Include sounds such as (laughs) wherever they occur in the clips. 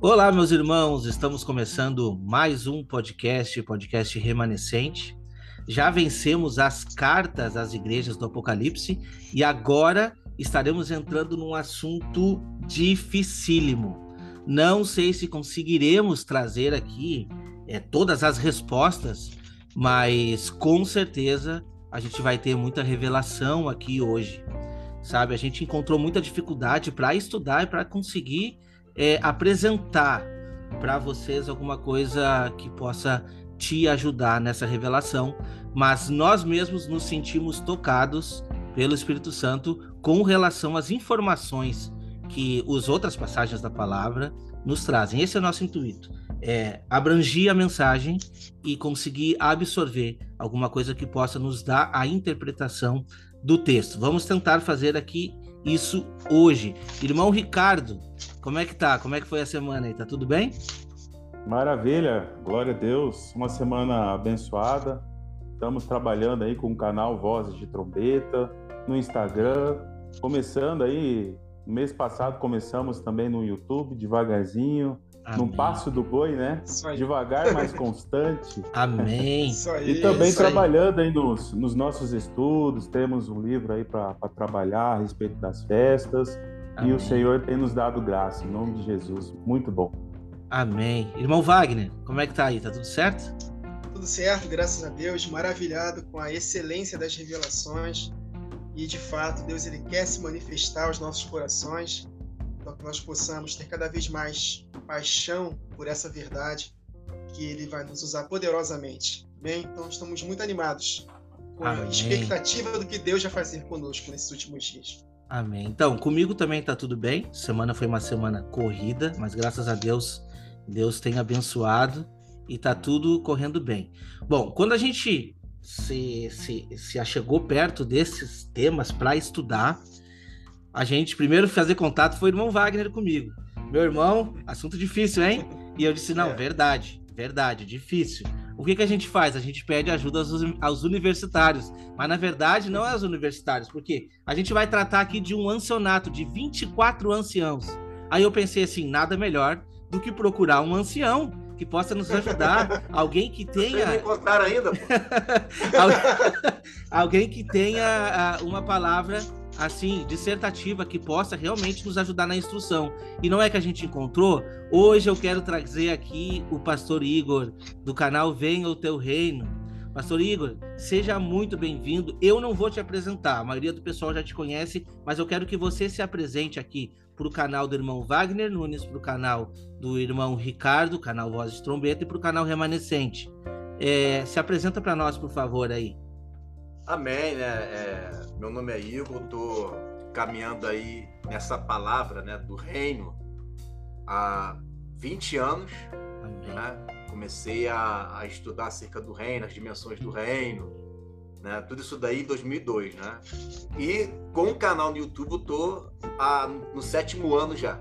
Olá, meus irmãos, estamos começando mais um podcast, podcast remanescente. Já vencemos as cartas às igrejas do Apocalipse e agora estaremos entrando num assunto dificílimo. Não sei se conseguiremos trazer aqui é, todas as respostas, mas com certeza a gente vai ter muita revelação aqui hoje. Sabe, a gente encontrou muita dificuldade para estudar e para conseguir é, apresentar para vocês alguma coisa que possa te ajudar nessa revelação, mas nós mesmos nos sentimos tocados pelo Espírito Santo com relação às informações que as outras passagens da palavra nos trazem. Esse é o nosso intuito, é abrangir a mensagem e conseguir absorver alguma coisa que possa nos dar a interpretação do texto. Vamos tentar fazer aqui isso hoje. Irmão Ricardo, como é que tá? Como é que foi a semana aí? Tá tudo bem? Maravilha, glória a Deus. Uma semana abençoada. Estamos trabalhando aí com o canal Vozes de Trombeta no Instagram, começando aí. Mês passado começamos também no YouTube, devagarzinho, Amém. no passo do boi, né? Devagar, mas constante. (laughs) Amém. Aí, e também trabalhando aí, aí nos, nos, nossos estudos, temos um livro aí para trabalhar a respeito das festas. Amém. E o Senhor tem nos dado graça, em nome de Jesus. Muito bom. Amém. Irmão Wagner, como é que tá aí? Tá tudo certo? Tudo certo, graças a Deus. Maravilhado com a excelência das revelações. E de fato, Deus ele quer se manifestar aos nossos corações para que nós possamos ter cada vez mais paixão por essa verdade que ele vai nos usar poderosamente. Bem, então estamos muito animados com Amém. a expectativa do que Deus vai fazer conosco nesses últimos dias. Amém. Então, comigo também está tudo bem. Semana foi uma semana corrida, mas graças a Deus, Deus tem abençoado e está tudo correndo bem. Bom, quando a gente se, se, se achegou perto desses temas para estudar, a gente primeiro fazer contato foi o irmão Wagner comigo. Meu irmão, assunto difícil, hein? E eu disse: não, é. verdade, verdade, difícil. O que, que a gente faz? A gente pede ajuda aos, aos universitários. Mas na verdade não é aos universitários, porque a gente vai tratar aqui de um ancianato de 24 anciãos. Aí eu pensei assim: nada melhor do que procurar um ancião que possa nos ajudar, alguém que tenha. Vocês encontraram ainda? (laughs) (laughs) alguém que tenha uma palavra assim, dissertativa que possa realmente nos ajudar na instrução. E não é que a gente encontrou. Hoje eu quero trazer aqui o pastor Igor do canal Venha o Teu Reino. Pastor Igor, seja muito bem-vindo. Eu não vou te apresentar, a maioria do pessoal já te conhece, mas eu quero que você se apresente aqui para o canal do irmão Wagner Nunes, para o canal do irmão Ricardo, canal Voz de Trombeta, e para o canal Remanescente. É, se apresenta para nós, por favor, aí. Amém, né? É, meu nome é Igor, estou caminhando aí nessa palavra né, do reino há 20 anos. Né? Comecei a, a, estudar acerca do reino, as dimensões do reino, né? tudo isso daí em 2002. Né? E com o canal no YouTube eu estou no sétimo ano já.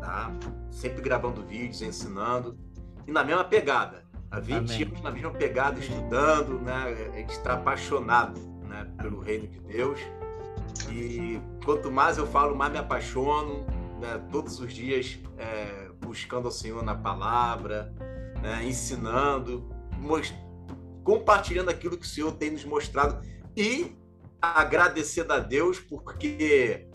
Tá? Sempre gravando vídeos, ensinando. E na mesma pegada há 20 Amém. anos na mesma pegada, estudando, né? A gente está apaixonado né? pelo reino de Deus. E quanto mais eu falo, mais me apaixono, né? todos os dias é, buscando ao Senhor na palavra, né? ensinando, compartilhando aquilo que o Senhor tem nos mostrado e agradecendo a Deus, porque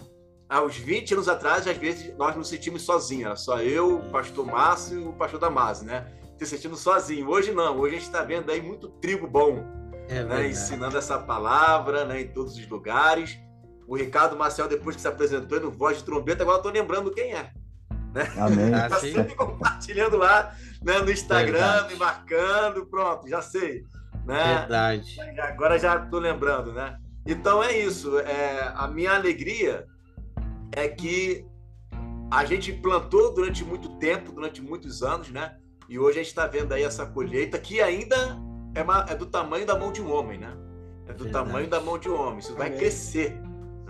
aos 20 anos atrás, às vezes, nós nos sentimos sozinhos, era só eu, o pastor Márcio e o pastor Damásio, né? Se sentindo sozinho. Hoje não, hoje a gente está vendo aí muito trigo bom, é né? ensinando essa palavra né? em todos os lugares. O Ricardo Marcel, depois que se apresentou no Voz de Trombeta, agora estou lembrando quem é. Né? Amém. Está (laughs) sempre compartilhando lá né? no Instagram, Verdade. me marcando, pronto, já sei. Né? Verdade. Agora já estou lembrando, né? Então é isso. É, a minha alegria é que a gente plantou durante muito tempo, durante muitos anos, né? E hoje a gente está vendo aí essa colheita que ainda é, uma, é, do tamanho da mão de um homem, né? É do Verdade. tamanho da mão de um homem. Isso vai Amém. crescer.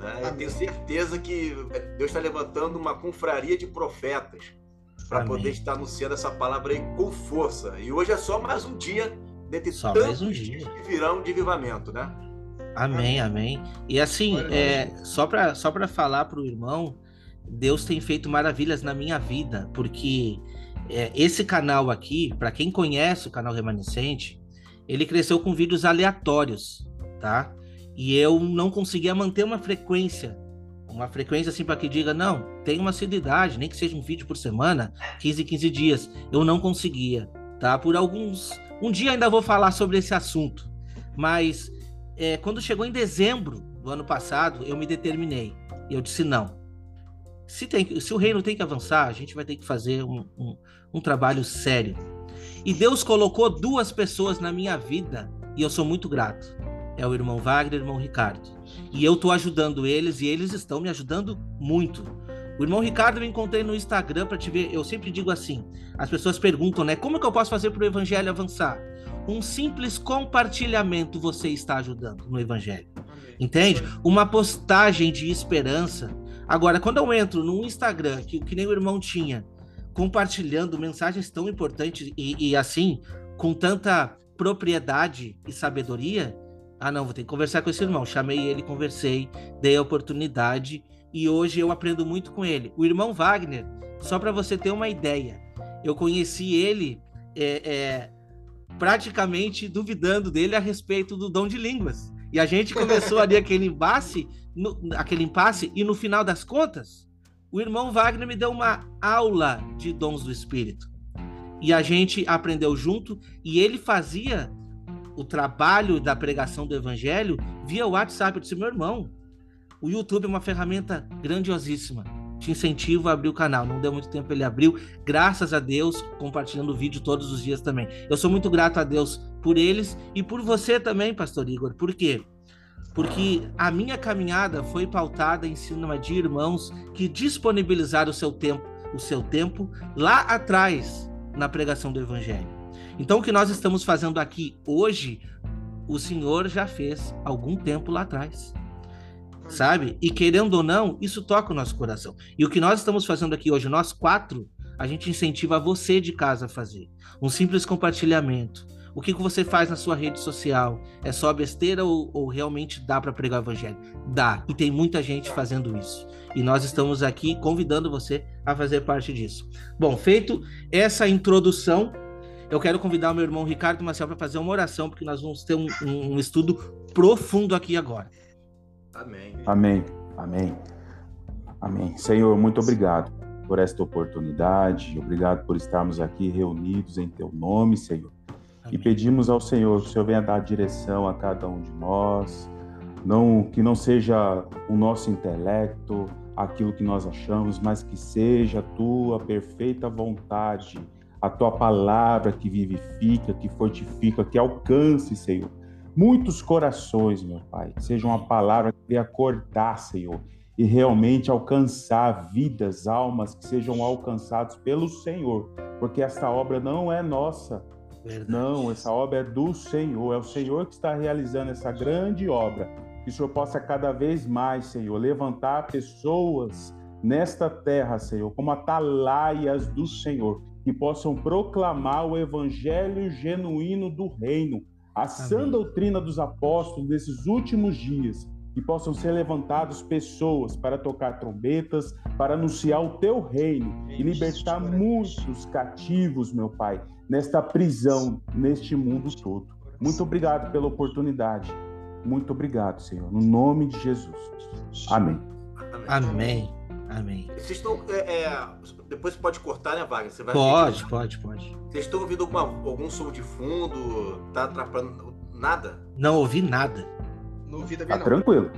Né? Eu tenho certeza que Deus está levantando uma confraria de profetas para poder estar anunciando essa palavra aí com força. E hoje é só mais um dia dentre só tantos um dia. que virão de vivamento, né? Amém, amém. E assim, é, só para só falar para o irmão, Deus tem feito maravilhas na minha vida, porque é, esse canal aqui, para quem conhece o canal Remanescente, ele cresceu com vídeos aleatórios, tá? E eu não conseguia manter uma frequência, uma frequência assim para que diga, não, tem uma assiduidade, nem que seja um vídeo por semana, 15, 15 dias. Eu não conseguia, tá? Por alguns. Um dia ainda vou falar sobre esse assunto, mas é, quando chegou em dezembro do ano passado, eu me determinei. Eu disse, não. Se, tem, se o reino tem que avançar, a gente vai ter que fazer um, um, um trabalho sério. E Deus colocou duas pessoas na minha vida e eu sou muito grato. É o irmão Wagner e o irmão Ricardo. E eu estou ajudando eles e eles estão me ajudando muito. O irmão Ricardo eu encontrei no Instagram para te ver. Eu sempre digo assim: as pessoas perguntam, né? Como que eu posso fazer para o evangelho avançar? Um simples compartilhamento você está ajudando no evangelho. Entende? Uma postagem de esperança. Agora, quando eu entro no Instagram, que, que nem o irmão tinha, compartilhando mensagens tão importantes e, e assim, com tanta propriedade e sabedoria, ah, não, vou ter que conversar com esse irmão. Chamei ele, conversei, dei a oportunidade e hoje eu aprendo muito com ele. O irmão Wagner, só para você ter uma ideia, eu conheci ele é, é, praticamente duvidando dele a respeito do dom de línguas. E a gente começou ali aquele impasse, no, aquele impasse, e no final das contas, o irmão Wagner me deu uma aula de dons do Espírito. E a gente aprendeu junto, e ele fazia o trabalho da pregação do Evangelho via WhatsApp. Eu disse, meu irmão, o YouTube é uma ferramenta grandiosíssima. Te incentivo a abrir o canal. Não deu muito tempo, ele abriu. Graças a Deus, compartilhando o vídeo todos os dias também. Eu sou muito grato a Deus por eles e por você também, Pastor Igor. Por quê? porque a minha caminhada foi pautada em cima de irmãos que disponibilizaram o seu tempo, o seu tempo lá atrás na pregação do evangelho. Então o que nós estamos fazendo aqui hoje, o Senhor já fez algum tempo lá atrás. Sabe? E querendo ou não, isso toca o nosso coração. E o que nós estamos fazendo aqui hoje, nós quatro, a gente incentiva você de casa a fazer. Um simples compartilhamento, o que, que você faz na sua rede social? É só besteira ou, ou realmente dá para pregar o evangelho? Dá. E tem muita gente fazendo isso. E nós estamos aqui convidando você a fazer parte disso. Bom, feito essa introdução, eu quero convidar o meu irmão Ricardo Marcel para fazer uma oração, porque nós vamos ter um, um, um estudo profundo aqui agora. Amém. Amém. Amém. Amém. Senhor, muito obrigado por esta oportunidade. Obrigado por estarmos aqui reunidos em teu nome, Senhor. E pedimos ao Senhor que o Senhor venha dar direção a cada um de nós, não que não seja o nosso intelecto, aquilo que nós achamos, mas que seja a tua perfeita vontade, a tua palavra que vivifica, que fortifica, que alcance, Senhor, muitos corações, meu Pai. Seja uma palavra que venha acordar, Senhor, e realmente alcançar vidas, almas que sejam alcançados pelo Senhor, porque esta obra não é nossa, Verdade. Não, essa obra é do Senhor, é o Senhor que está realizando essa grande obra. Que o Senhor possa cada vez mais, Senhor, levantar pessoas nesta terra, Senhor, como atalaias do Senhor, que possam proclamar o evangelho genuíno do reino, a sã doutrina dos apóstolos nesses últimos dias, que possam ser levantados pessoas para tocar trombetas, para anunciar o teu reino e libertar muitos cativos, meu Pai, nesta prisão, neste mundo todo. Muito obrigado pela oportunidade. Muito obrigado, Senhor. No nome de Jesus. Amém. Amém. Amém. Vocês estão. É, é, depois pode cortar, né, Wagner? Você vai pode, pode, pode. Vocês estão ouvindo alguma, algum som de fundo? Tá atrapalhando nada? Não ouvi nada. Não ouvi também, tá não. tranquilo.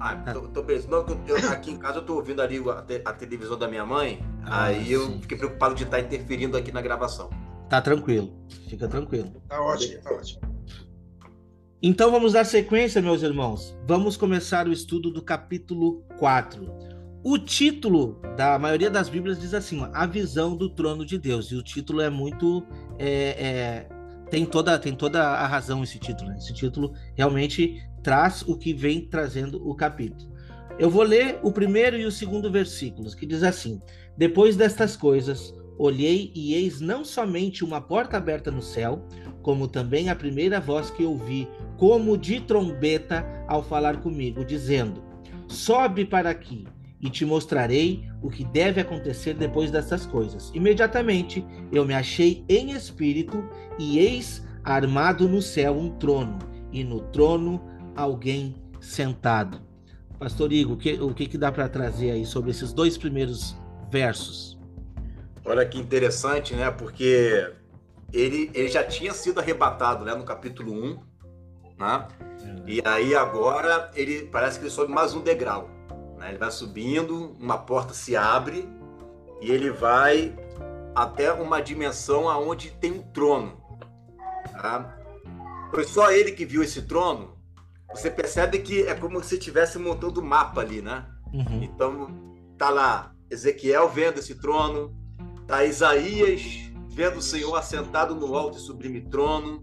Ah, tô, tô pensando. Não, eu, aqui em casa eu tô ouvindo ali a, te, a televisão da minha mãe. Ah, aí sim. eu fiquei preocupado de estar interferindo aqui na gravação. Tá tranquilo. Fica tranquilo. Tá ótimo, tá ótimo. Então vamos dar sequência, meus irmãos. Vamos começar o estudo do capítulo 4. O título da maioria das Bíblias diz assim: A visão do trono de Deus. E o título é muito. É, é, tem, toda, tem toda a razão esse título. Né? Esse título realmente traz o que vem trazendo o capítulo. Eu vou ler o primeiro e o segundo versículos, que diz assim: Depois destas coisas, Olhei e eis não somente uma porta aberta no céu, como também a primeira voz que ouvi, como de trombeta, ao falar comigo, dizendo: Sobe para aqui, e te mostrarei o que deve acontecer depois dessas coisas. Imediatamente eu me achei em espírito, e eis armado no céu um trono, e no trono alguém sentado. Pastor Igor, o que, o que, que dá para trazer aí sobre esses dois primeiros versos? Olha que interessante, né? Porque ele, ele já tinha sido arrebatado né, no capítulo 1, né? É. E aí agora ele parece que ele sobe mais um degrau. Né? Ele vai subindo, uma porta se abre e ele vai até uma dimensão aonde tem um trono. Tá? Foi só ele que viu esse trono. Você percebe que é como se estivesse montando o um mapa ali, né? Uhum. Então tá lá Ezequiel vendo esse trono, tá Isaías vendo o Senhor assentado no alto e sublime trono.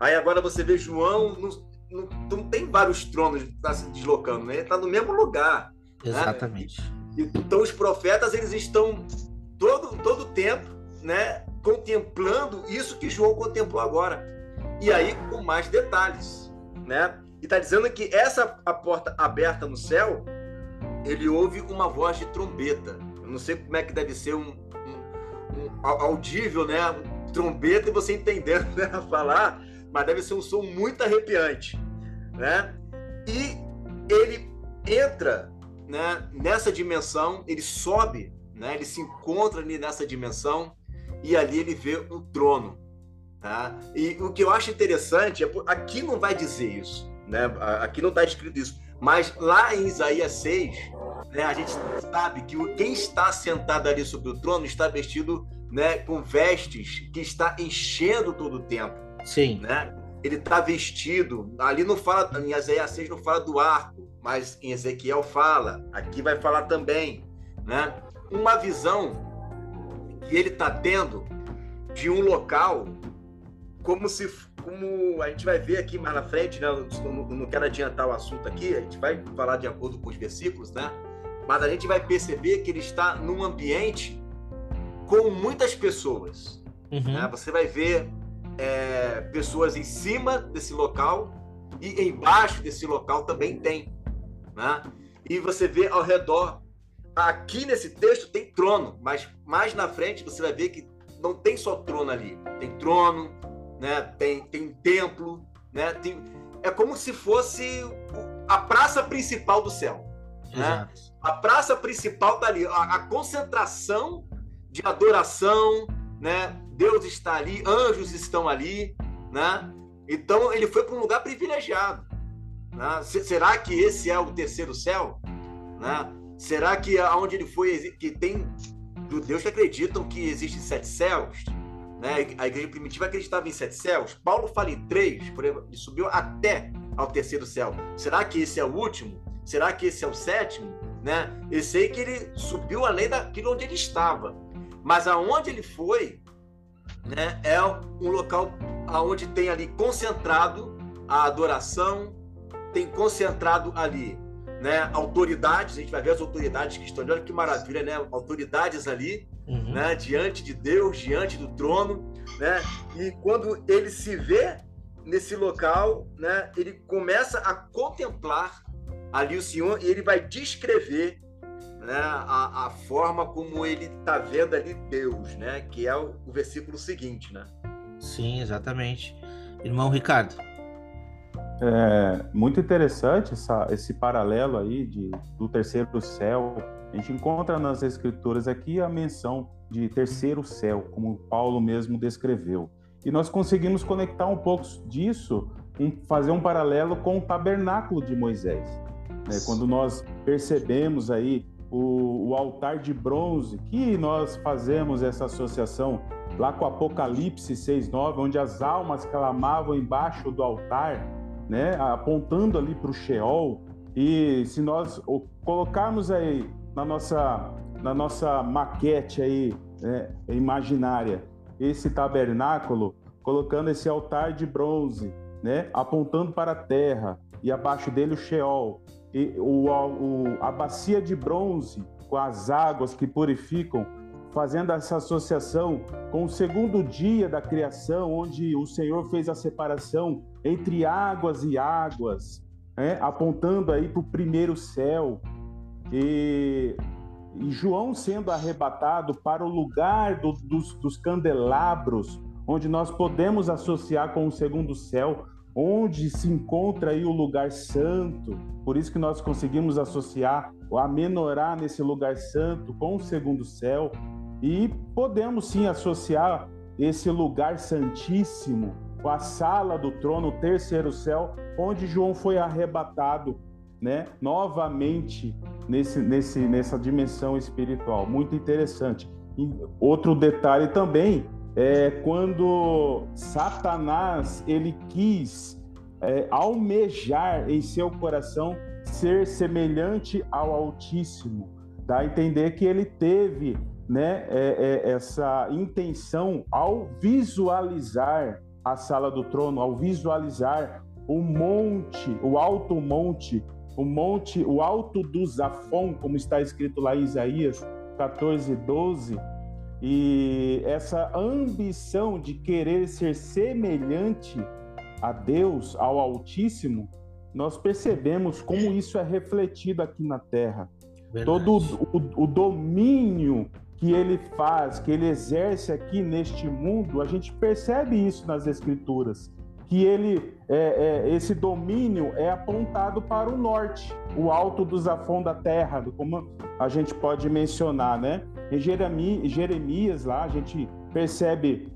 Aí agora você vê João, não, não, não tem vários tronos tá se deslocando, né? Ele está no mesmo lugar. Exatamente. Né? Então os profetas eles estão todo todo tempo, né, contemplando isso que João contemplou agora. E aí com mais detalhes, né? E está dizendo que essa a porta aberta no céu, ele ouve uma voz de trombeta. Eu não sei como é que deve ser um, um, um audível, né? Trombeta e você entendendo né, (laughs) falar, mas deve ser um som muito arrepiante, né? E ele entra né, nessa dimensão, ele sobe, né, ele se encontra ali nessa dimensão e ali ele vê um trono. Tá? E o que eu acho interessante é aqui não vai dizer isso, né? aqui não está escrito isso, mas lá em Isaías 6, né, a gente sabe que quem está sentado ali sobre o trono está vestido né, com vestes que está enchendo todo o tempo. Sim. Né? Ele está vestido, ali não fala, em Isaías 6 não fala do arco, mas em Ezequiel fala, aqui vai falar também, né? Uma visão que ele está tendo de um local como se como a gente vai ver aqui mais na frente, né? Não, não quero adiantar o assunto aqui, a gente vai falar de acordo com os versículos, né? Mas a gente vai perceber que ele está num ambiente com muitas pessoas. Uhum. Né? Você vai ver é, pessoas em cima desse local e embaixo desse local também tem. Né? E você vê ao redor. Aqui nesse texto tem trono, mas mais na frente você vai ver que não tem só trono ali. Tem trono, né? tem, tem um templo, né? tem, é como se fosse a praça principal do céu. Né? A praça principal está ali, a, a, concentração de adoração, né? Deus está ali, anjos estão ali, né? Então ele foi para um lugar privilegiado. Né? Será que esse é o terceiro céu? Né? Será que aonde ele foi que tem judeus que acreditam que existem sete céus? Né? A igreja primitiva acreditava em sete céus. Paulo fala em três, exemplo, ele subiu até ao terceiro céu. Será que esse é o último? Será que esse é o sétimo? Né? Eu sei que ele subiu além daquilo onde ele estava, mas aonde ele foi, né, é um local aonde tem ali concentrado a adoração, tem concentrado ali né, autoridades, a gente vai ver as autoridades que estão ali, olha que maravilha, né? Autoridades ali, uhum. né, diante de Deus, diante do trono, né? E quando ele se vê nesse local, né, ele começa a contemplar ali o Senhor e ele vai descrever né, a, a forma como ele está vendo ali Deus, né? Que é o, o versículo seguinte, né? Sim, exatamente. Irmão Ricardo. É muito interessante essa, esse paralelo aí de, do terceiro céu. A gente encontra nas escrituras aqui a menção de terceiro céu, como Paulo mesmo descreveu. E nós conseguimos conectar um pouco disso, um, fazer um paralelo com o tabernáculo de Moisés. Né? Quando nós percebemos aí o, o altar de bronze, que nós fazemos essa associação lá com Apocalipse 6,9, onde as almas clamavam embaixo do altar, né, apontando ali para o Sheol. E se nós colocarmos aí na nossa, na nossa maquete aí, né, imaginária, esse tabernáculo, colocando esse altar de bronze, né, apontando para a terra, e abaixo dele o Sheol, o, o, a bacia de bronze com as águas que purificam, fazendo essa associação com o segundo dia da criação, onde o Senhor fez a separação entre águas e águas, né? apontando aí para o primeiro céu. E, e João sendo arrebatado para o lugar do, dos, dos candelabros, onde nós podemos associar com o segundo céu, onde se encontra aí o lugar santo. Por isso que nós conseguimos associar a menorá nesse lugar santo com o segundo céu e podemos sim associar esse lugar santíssimo com a sala do trono, o terceiro céu, onde João foi arrebatado, né, novamente nesse, nesse, nessa dimensão espiritual. Muito interessante. E outro detalhe também é quando Satanás ele quis é, almejar em seu coração ser semelhante ao Altíssimo, dá a entender que ele teve né, é, é, essa intenção ao visualizar a sala do trono, ao visualizar o monte, o alto monte, o monte, o alto do Zafon, como está escrito lá em Isaías 14, 12, e essa ambição de querer ser semelhante a Deus, ao Altíssimo, nós percebemos como isso é refletido aqui na Terra. Verdade. Todo o, o, domínio que ele faz, que ele exerce aqui neste mundo, a gente percebe isso nas Escrituras. Que ele, é, é, esse domínio é apontado para o norte, o alto do Zafon da terra, como a gente pode mencionar, né? Em Jeremias, lá, a gente percebe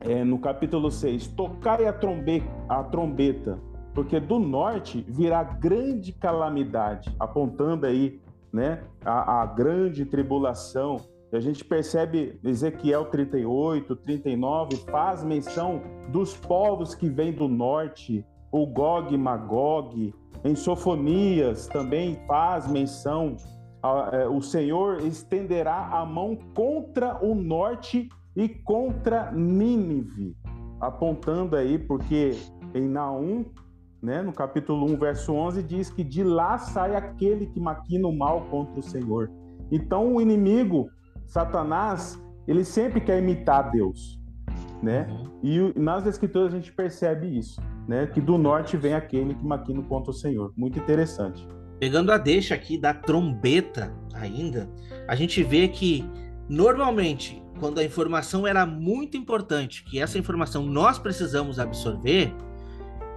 é, no capítulo 6, tocai a, trombe, a trombeta, porque do norte virá grande calamidade, apontando aí né, a, a grande tribulação. A gente percebe Ezequiel 38, 39, faz menção dos povos que vêm do norte, o Gog e Magog. Em Sofonias também faz menção o Senhor estenderá a mão contra o norte e contra Nínive, apontando aí, porque em Naum, né, no capítulo 1, verso 11, diz que de lá sai aquele que maquina o mal contra o Senhor. Então o inimigo, Satanás, ele sempre quer imitar Deus, né? Uhum. E nas escrituras a gente percebe isso, né? Que do norte vem aquele que maquina contra o Senhor. Muito interessante. Pegando a deixa aqui da trombeta ainda, a gente vê que normalmente quando a informação era muito importante, que essa informação nós precisamos absorver,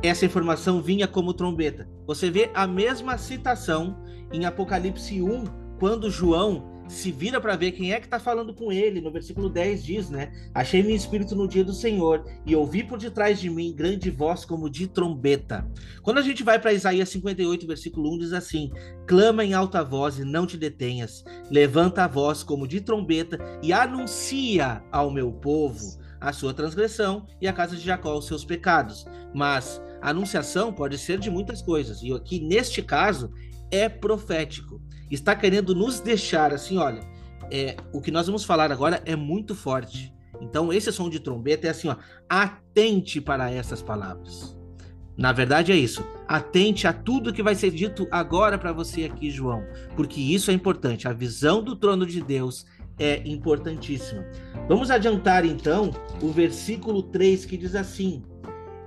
essa informação vinha como trombeta. Você vê a mesma citação em Apocalipse 1, quando João se vira para ver quem é que está falando com ele. No versículo 10 diz, né? Achei meu espírito no dia do Senhor e ouvi por detrás de mim grande voz como de trombeta. Quando a gente vai para Isaías 58, versículo 1, diz assim: Clama em alta voz e não te detenhas, levanta a voz como de trombeta e anuncia ao meu povo a sua transgressão e a casa de Jacó os seus pecados. Mas a anunciação pode ser de muitas coisas, e aqui neste caso é profético está querendo nos deixar assim, olha, é, o que nós vamos falar agora é muito forte. Então, esse som de trombeta é assim, ó, atente para essas palavras. Na verdade é isso. Atente a tudo que vai ser dito agora para você aqui, João, porque isso é importante. A visão do trono de Deus é importantíssima. Vamos adiantar então o versículo 3 que diz assim: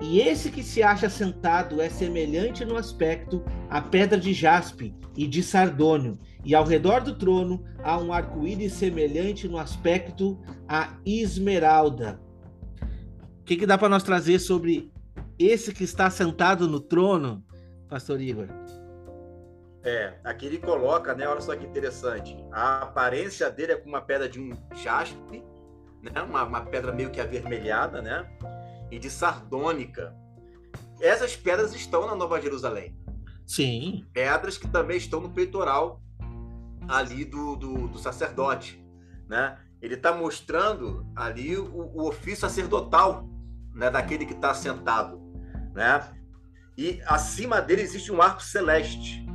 e esse que se acha sentado é semelhante no aspecto à pedra de jaspe e de sardônio, e ao redor do trono há um arco-íris semelhante no aspecto à esmeralda. O que, que dá para nós trazer sobre esse que está sentado no trono, Pastor Igor? É, aqui ele coloca, né? Olha só que interessante. A aparência dele é como uma pedra de um jaspe, né? Uma, uma pedra meio que avermelhada, né? E de sardônica. Essas pedras estão na Nova Jerusalém. Sim. Pedras que também estão no peitoral ali do, do, do sacerdote, né? Ele está mostrando ali o, o, ofício sacerdotal, né? Daquele que está sentado, né? E acima dele existe um arco celeste.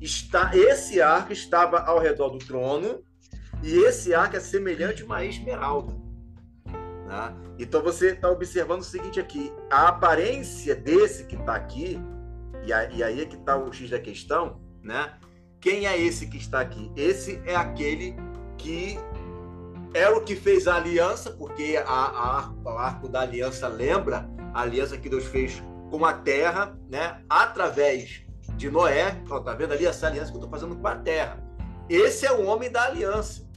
Está esse arco estava ao redor do trono e esse arco é semelhante a uma esmeralda. Né? Então você está observando o seguinte aqui: a aparência desse que está aqui, e, aí é que está o X da questão, né? Quem é esse que está aqui? Esse é aquele que é o que fez a aliança, porque a, a, o arco da aliança lembra a aliança que Deus fez com a terra, né? Através de Noé. Ó, tá vendo ali essa aliança que eu estou fazendo com a terra? Esse é o homem da aliança.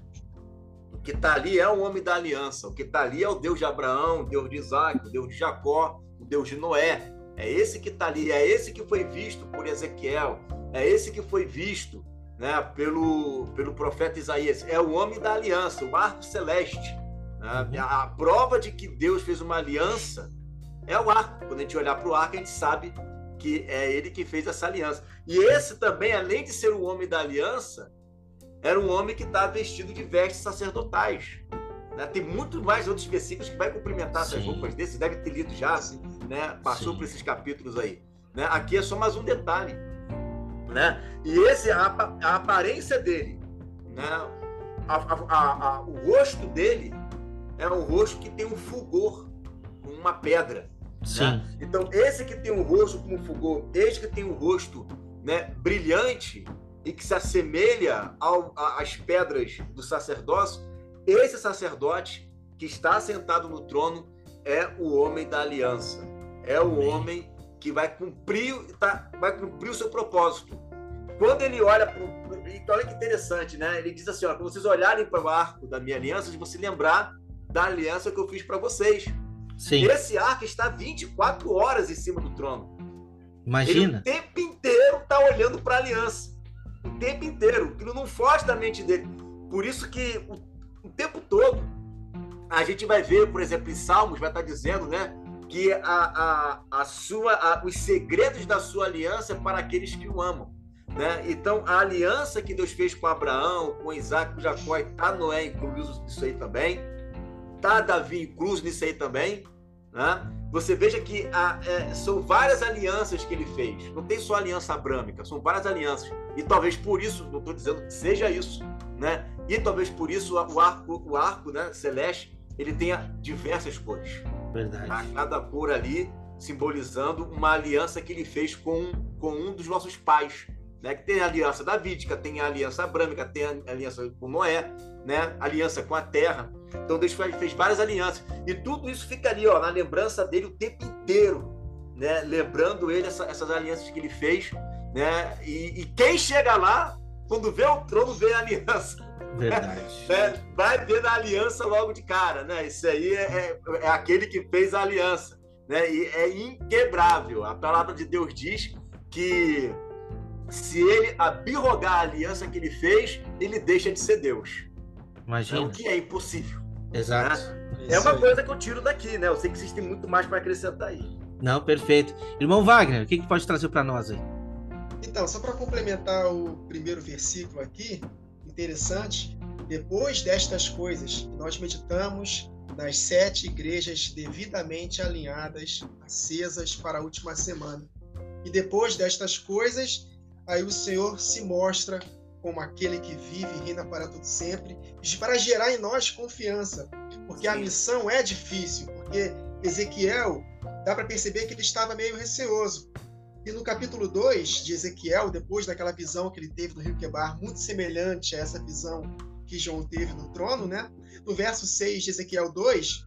Que está ali é o homem da aliança. O que está ali é o Deus de Abraão, o Deus de Isaac, o Deus de Jacó, o Deus de Noé. É esse que está ali, é esse que foi visto por Ezequiel, é esse que foi visto né, pelo, pelo profeta Isaías. É o homem da aliança, o arco celeste. Né? A, a prova de que Deus fez uma aliança é o arco. Quando a gente olhar para o arco, a gente sabe que é ele que fez essa aliança. E esse também, além de ser o homem da aliança, era um homem que está vestido de vestes sacerdotais. Né? Tem muito mais outros versículos que vai cumprimentar essas roupas desses, deve ter lido já, né? passou Sim. por esses capítulos aí. Né? Aqui é só mais um detalhe. Né? E esse, a, a aparência dele, né? A, a, o rosto dele é um rosto que tem um fulgor, uma pedra. Né? Sim. Né? Então, esse que tem um rosto como fulgor, esse que tem um rosto né, brilhante e que se assemelha ao, às pedras do sacerdócio, esse sacerdote que está sentado no trono é o homem da aliança. É o Amém. homem que vai cumprir, tá, vai cumprir o seu propósito. Quando ele olha para então, olha que interessante, né? Ele diz assim: ó, quando vocês olharem para o arco da minha aliança, de você lembrar da aliança que eu fiz para vocês. Sim. Esse arco está 24 horas em cima do trono. Imagina. Ele o tempo inteiro está olhando para a aliança. O tempo inteiro. Aquilo não foge da mente dele. Por isso que o, o tempo todo a gente vai ver, por exemplo, em Salmos, vai estar dizendo, né? Que a, a, a sua, a, os segredos da sua aliança é para aqueles que o amam. Né? Então, a aliança que Deus fez com Abraão, com Isaac, com Jacó, está Noé incluso nisso aí também tá Davi incluso nisso aí também. Né? Você veja que a, é, são várias alianças que ele fez. Não tem só aliança abrâmica, são várias alianças. E talvez por isso, não estou dizendo que seja isso, né? E talvez por isso o arco, o arco né, celeste, ele tenha diversas cores. Verdade. Tá? Cada cor ali simbolizando uma aliança que ele fez com, com um dos nossos pais, né? Que tem a aliança davídica, tem a aliança abrâmica, tem a aliança com Noé, né? Aliança com a terra. Então Deus fez várias alianças e tudo isso fica ali, ó, na lembrança dele o tempo inteiro, né? Lembrando ele essa, essas alianças que ele fez, né? E, e, quem chega lá, quando vê o trono, vê a aliança. Verdade. (laughs) Né? Vai ver a aliança logo de cara, né? Isso aí é, é, é aquele que fez a aliança, né? E é inquebrável. A palavra de Deus diz que se ele abirrogar a aliança que ele fez, ele deixa de ser Deus. Imagina. É o que é impossível. Exato. Né? É uma coisa que eu tiro daqui, né? Eu sei que existe muito mais para acrescentar aí. Não, perfeito. Irmão Wagner, o que, que pode trazer para nós aí? Então, só para complementar o primeiro versículo aqui, interessante, depois destas coisas, nós meditamos nas sete igrejas devidamente alinhadas, acesas para a última semana. E depois destas coisas, aí o Senhor se mostra como aquele que vive e reina para todo sempre, para gerar em nós confiança, porque a missão é difícil, porque Ezequiel dá para perceber que ele estava meio receoso. E no capítulo 2 de Ezequiel, depois daquela visão que ele teve do rio Quebar, muito semelhante a essa visão que João teve no trono, né? No verso 6 de Ezequiel 2,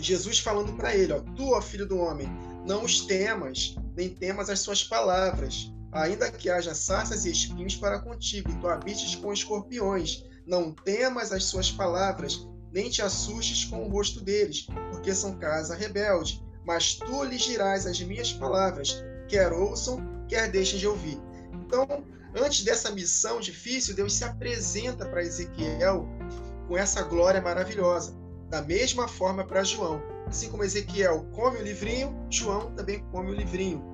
Jesus falando para ele, ó, tu, ó filho do homem, não os temas, nem temas as suas palavras, ainda que haja sarças e espinhos para contigo, e tu habites com escorpiões. Não temas as suas palavras, nem te assustes com o rosto deles, porque são casa rebelde. Mas tu lhes dirás as minhas palavras, quer ouçam, quer deixem de ouvir. Então, antes dessa missão difícil, Deus se apresenta para Ezequiel com essa glória maravilhosa. Da mesma forma para João. Assim como Ezequiel come o livrinho, João também come o livrinho.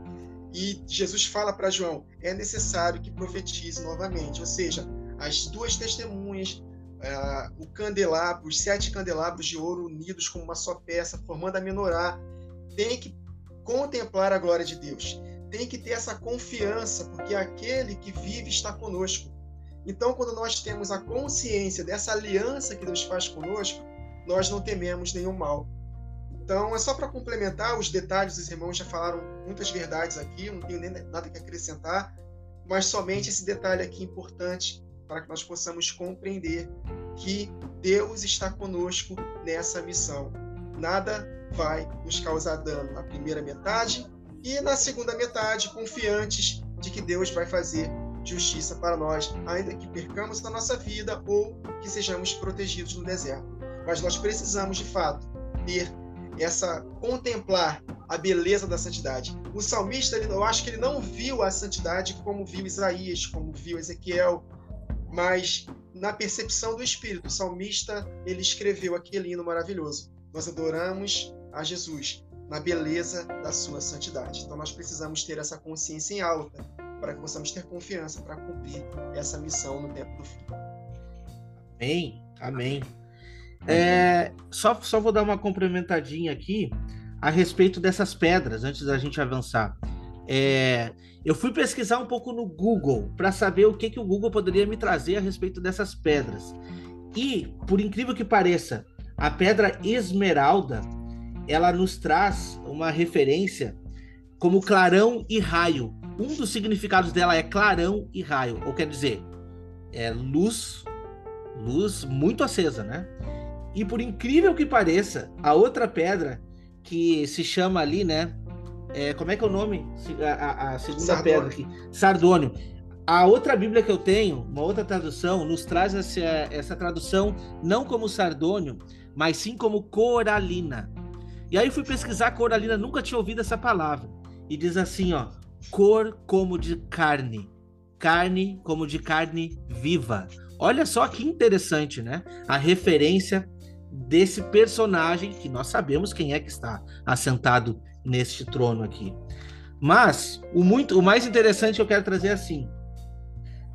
E Jesus fala para João: é necessário que profetize novamente. Ou seja, as duas testemunhas, uh, o candelabro, os sete candelabros de ouro unidos como uma só peça, formando a menorá, tem que contemplar a glória de Deus. Tem que ter essa confiança, porque aquele que vive está conosco. Então, quando nós temos a consciência dessa aliança que Deus faz conosco, nós não tememos nenhum mal. Então, é só para complementar os detalhes, os irmãos já falaram muitas verdades aqui, não tenho nem nada que acrescentar, mas somente esse detalhe aqui importante para que nós possamos compreender que Deus está conosco nessa missão. Nada vai nos causar dano na primeira metade e na segunda metade, confiantes de que Deus vai fazer justiça para nós, ainda que percamos a nossa vida ou que sejamos protegidos no deserto. Mas nós precisamos, de fato, ter essa contemplar a beleza da santidade. O salmista, ele, eu acho que ele não viu a santidade como viu Isaías, como viu Ezequiel, mas na percepção do Espírito. O salmista, ele escreveu aquele hino maravilhoso. Nós adoramos a Jesus na beleza da sua santidade. Então nós precisamos ter essa consciência em alta para que possamos ter confiança para cumprir essa missão no tempo do fim. Amém. Amém. É, só, só vou dar uma complementadinha aqui a respeito dessas pedras, antes da gente avançar. É, eu fui pesquisar um pouco no Google para saber o que, que o Google poderia me trazer a respeito dessas pedras. E, por incrível que pareça, a pedra esmeralda ela nos traz uma referência como clarão e raio. Um dos significados dela é clarão e raio, ou quer dizer, é luz, luz muito acesa, né? E por incrível que pareça, a outra pedra que se chama ali, né? É, como é que é o nome? A, a segunda Sardônio. pedra aqui. Sardônio. A outra Bíblia que eu tenho, uma outra tradução, nos traz essa, essa tradução não como sardônio, mas sim como coralina. E aí fui pesquisar coralina, nunca tinha ouvido essa palavra. E diz assim, ó, cor como de carne, carne como de carne viva. Olha só que interessante, né? A referência desse personagem que nós sabemos quem é que está assentado neste trono aqui. Mas o muito, o mais interessante que eu quero trazer é assim.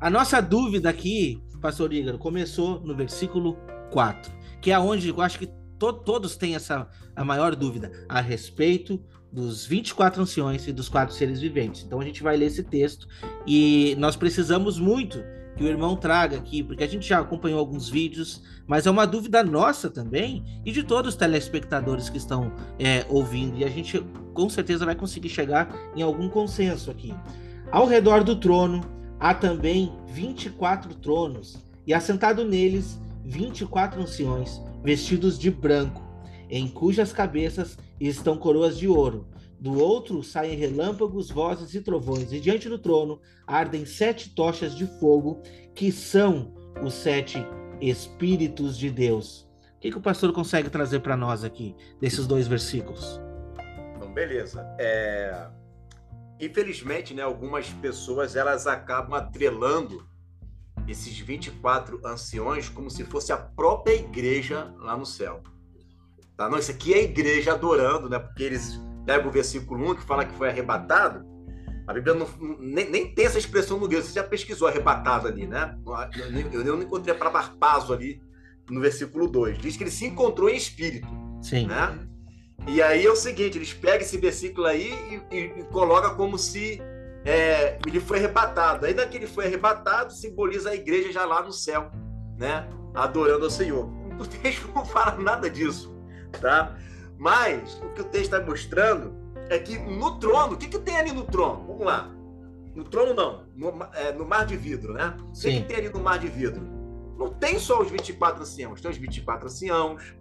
A nossa dúvida aqui, pastor Igor, começou no versículo 4, que é onde eu acho que to, todos têm essa a maior dúvida a respeito dos 24 anciões e dos quatro seres viventes. Então a gente vai ler esse texto e nós precisamos muito que o irmão traga aqui, porque a gente já acompanhou alguns vídeos, mas é uma dúvida nossa também e de todos os telespectadores que estão é, ouvindo, e a gente com certeza vai conseguir chegar em algum consenso aqui. Ao redor do trono há também 24 tronos, e assentado neles 24 anciões, vestidos de branco, em cujas cabeças estão coroas de ouro do outro saem relâmpagos, vozes e trovões, e diante do trono ardem sete tochas de fogo, que são os sete Espíritos de Deus. O que, que o pastor consegue trazer para nós aqui, desses dois versículos? Então, beleza. É... Infelizmente, né, algumas pessoas elas acabam atrelando esses 24 anciões como se fosse a própria igreja lá no céu. Tá? Não, isso aqui é a igreja adorando, né? Porque eles pega o versículo 1 que fala que foi arrebatado, a Bíblia não, nem, nem, tem essa expressão no grego. Você já pesquisou arrebatado ali, né? Eu, eu não encontrei a palavra arpazo ali no versículo 2. Diz que ele se encontrou em espírito. Sim. Né? E aí é o seguinte: eles pegam esse versículo aí e, e, e colocam como se é, ele foi arrebatado. Ainda que ele foi arrebatado, simboliza a igreja já lá no céu, né? Adorando ao Senhor. O texto não fala nada disso, tá? Mas o que o texto está mostrando é que no trono, o que, que tem ali no trono? Vamos lá. No trono não, no, é, no mar de vidro, né? O que, que, tem ali no mar de vidro? Não tem só os 24 anciãos, tem os 24 anciãos,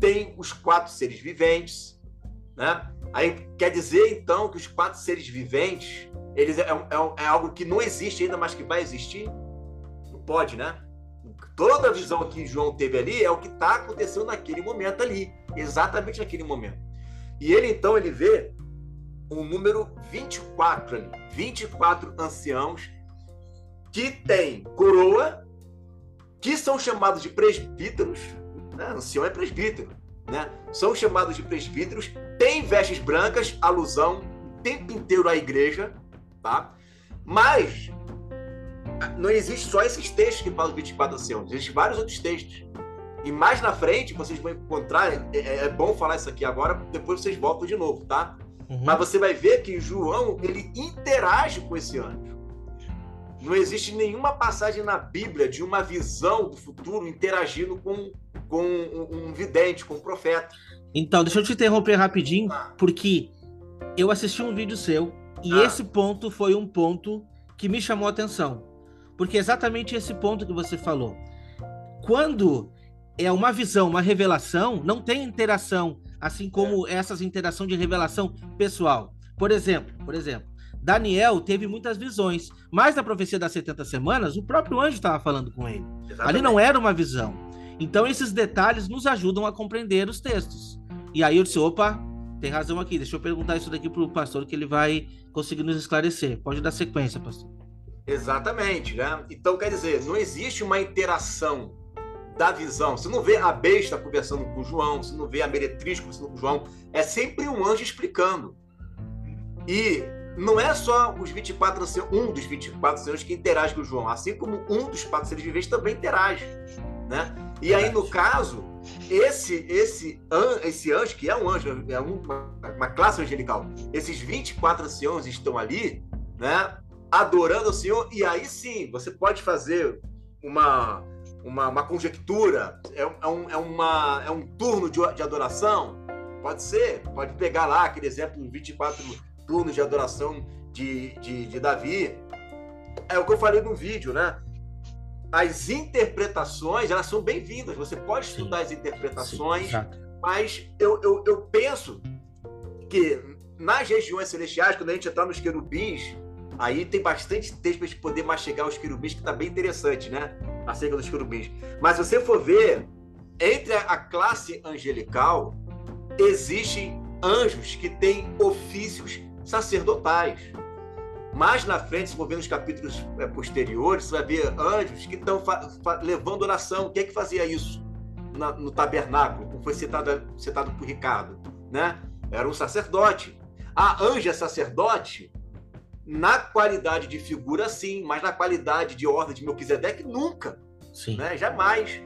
tem os quatro seres viventes, né? Aí quer dizer então que os quatro seres viventes, eles é, é, é algo que não existe ainda, mas que vai existir? Não pode, né? Toda a visão que João teve ali é o que está acontecendo naquele momento ali, exatamente naquele momento. E ele então ele vê o número 24 ali, 24 anciãos que têm coroa, que são chamados de presbíteros, né? ancião é presbítero, né? São chamados de presbíteros, têm vestes brancas, alusão o tempo inteiro à igreja, tá? Mas não existe só esses textos que falam 24 anciãos, existem vários outros textos. E mais na frente, vocês vão encontrar, é, é, é bom falar isso aqui agora, depois vocês voltam de novo, tá? Uhum. Mas você vai ver que João, ele interage com esse anjo. Não existe nenhuma passagem na Bíblia de uma visão do futuro interagindo com, com um, um vidente, com um profeta. Então, deixa eu te interromper rapidinho, ah. porque eu assisti um vídeo seu e ah. esse ponto foi um ponto que me chamou a atenção. Porque é exatamente esse ponto que você falou. Quando é uma visão, uma revelação, não tem interação, assim como é. essas interação de revelação pessoal. Por exemplo, por exemplo, Daniel teve muitas visões, mas na profecia das 70 semanas, o próprio anjo estava falando com ele. Exatamente. Ali não era uma visão. Então, esses detalhes nos ajudam a compreender os textos. E aí eu disse: opa, tem razão aqui, deixa eu perguntar isso daqui para o pastor que ele vai conseguir nos esclarecer. Pode dar sequência, pastor. Exatamente, né? Então, quer dizer, não existe uma interação da visão. Você não vê a besta conversando com João, você não vê a meretriz conversando com João. É sempre um anjo explicando. E não é só os 24 anciãos, um dos 24 anciãos que interage com o João, assim como um dos quatro seres viventes também interage, né? E aí, no caso, esse esse esse anjo, que é um anjo, é uma, uma classe angelical, esses 24 anciãos estão ali, né? Adorando o Senhor, e aí sim, você pode fazer uma, uma, uma conjectura, é, é, um, é, uma, é um turno de, de adoração, pode ser, pode pegar lá aquele exemplo, 24 turnos de adoração de, de, de Davi. É o que eu falei no vídeo, né? As interpretações, elas são bem-vindas. Você pode estudar as interpretações, Sim, mas eu, eu, eu penso que nas regiões celestiais, quando a gente entrar nos querubins, aí tem bastante texto para a gente poder mastigar os querubins, que está bem interessante, né? Acerca dos querubins. Mas se você for ver, entre a classe angelical, existem anjos que têm ofícios sacerdotais. Mais na frente, se for ver nos capítulos é, posteriores, você vai ver anjos que estão levando oração. Quem é que fazia isso na, no tabernáculo? Como foi citado, citado por Ricardo. Né? Era um sacerdote. A anja sacerdote, na qualidade de figura, sim, mas na qualidade de ordem de Melquisedeque, nunca. Sim. Né? Jamais.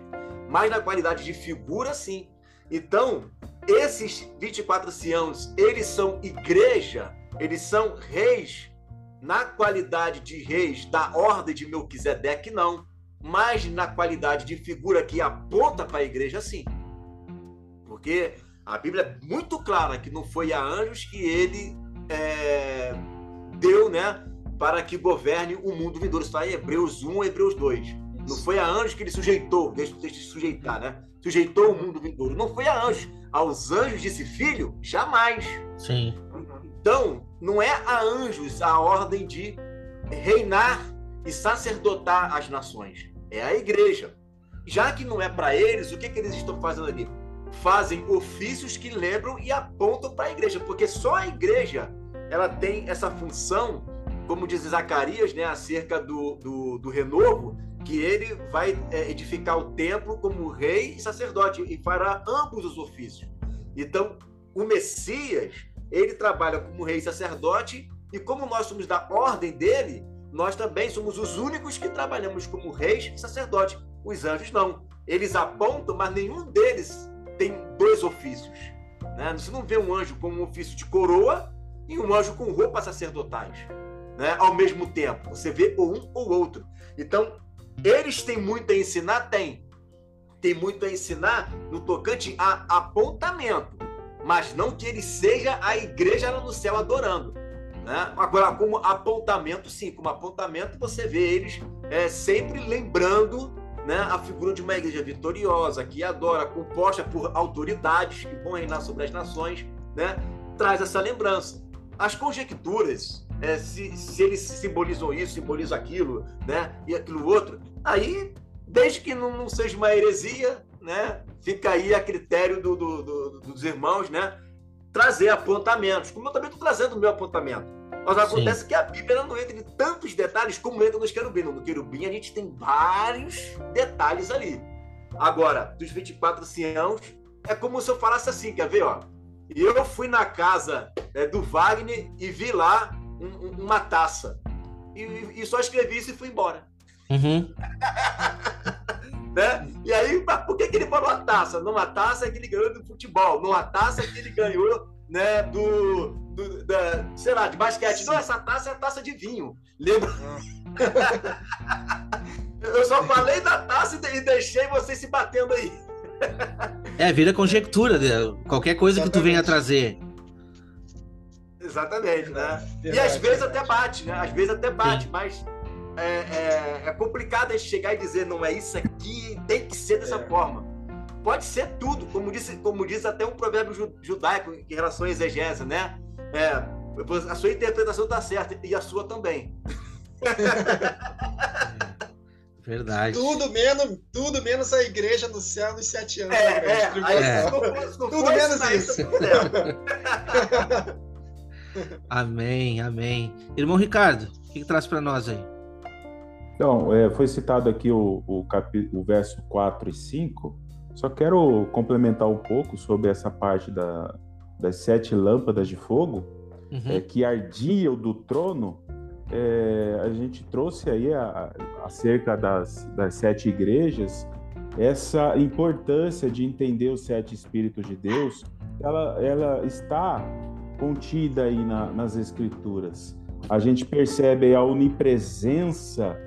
Mas na qualidade de figura, sim. Então, esses 24 anciãos, eles são igreja eles são reis na qualidade de reis da ordem de Melquisedeque, não. Mas na qualidade de figura que aponta para a igreja, sim. Porque a Bíblia é muito clara que não foi a anjos que ele é, deu, né? Para que governe o mundo vindouro. Isso está em Hebreus 1, Hebreus 2. Não foi a anjos que ele sujeitou, deixa, deixa de sujeitar, né? Sujeitou o mundo vindouro. Não foi a anjos. Aos anjos disse filho? Jamais. Sim. Então, não é a anjos a ordem de reinar e sacerdotar as nações. É a igreja. Já que não é para eles, o que, que eles estão fazendo ali? Fazem ofícios que lembram e apontam para a igreja, porque só a igreja ela tem essa função, como diz Zacarias, né, acerca do, do, do renovo, que ele vai é, edificar o templo como rei e sacerdote e fará ambos os ofícios. Então, o Messias ele trabalha como rei e sacerdote, e como nós somos da ordem dele, nós também somos os únicos que trabalhamos como reis e sacerdote. Os anjos não. Eles apontam, mas nenhum deles tem dois ofícios. Né? Você não vê um anjo com um ofício de coroa e um anjo com roupas sacerdotais. Né? Ao mesmo tempo. Você vê ou um ou outro. Então, eles têm muito a ensinar? Tem. Tem muito a ensinar no tocante a apontamento mas não que ele seja a igreja no céu adorando. Né? Agora, como apontamento, sim, como apontamento, você vê eles é, sempre lembrando né, a figura de uma igreja vitoriosa, que adora, composta por autoridades que vão reinar sobre as nações, né, traz essa lembrança. As conjecturas, é, se, se eles simbolizam isso, simbolizam aquilo, né, e aquilo outro, aí, desde que não, não seja uma heresia, né, fica aí a critério do, do, do, dos irmãos, né, trazer apontamentos, como eu também estou trazendo o meu apontamento. Mas acontece Sim. que a Bíblia não entra em tantos detalhes como entra nos querubins. No querubim a gente tem vários detalhes ali. Agora, dos 24 anciãos, é como se eu falasse assim, quer ver, ó? Eu fui na casa é, do Wagner e vi lá um, uma taça. E, e, só escrevi isso e fui embora. Uhum. (laughs) né? E aí, por que, que ele falou a taça? Numa taça que ele ganhou do futebol, numa taça que ele ganhou, né, do, do da, sei lá, de basquete. Não, essa taça é a taça de vinho. Lembra? (laughs) Eu só falei da taça e deixei você se batendo aí. É, vira conjectura, né? qualquer coisa Exatamente. que tu venha trazer. Exatamente, né? E às vezes até bate, né? Às vezes até bate, Sim. mas é, é, é, complicado a gente chegar e dizer, não é isso aqui, tem que ser dessa é. forma. Pode ser tudo, como, disse, como diz até um provérbio judaico em relação à exegese, né? É, A sua interpretação está certa e a sua também. (laughs) Verdade. Tudo menos, tudo menos a igreja no céu nos sete anos. É, é, é. tudo menos isso. (laughs) amém, amém. Irmão Ricardo, o que, que traz para nós aí? Então, é, foi citado aqui o, o, capi, o verso 4 e 5. Só quero complementar um pouco sobre essa parte da, das sete lâmpadas de fogo uhum. é, que ardiam do trono é, a gente trouxe aí a, a, acerca das, das sete igrejas essa importância de entender os sete Espíritos de Deus, ela, ela está contida aí na, nas Escrituras. A gente percebe a onipresença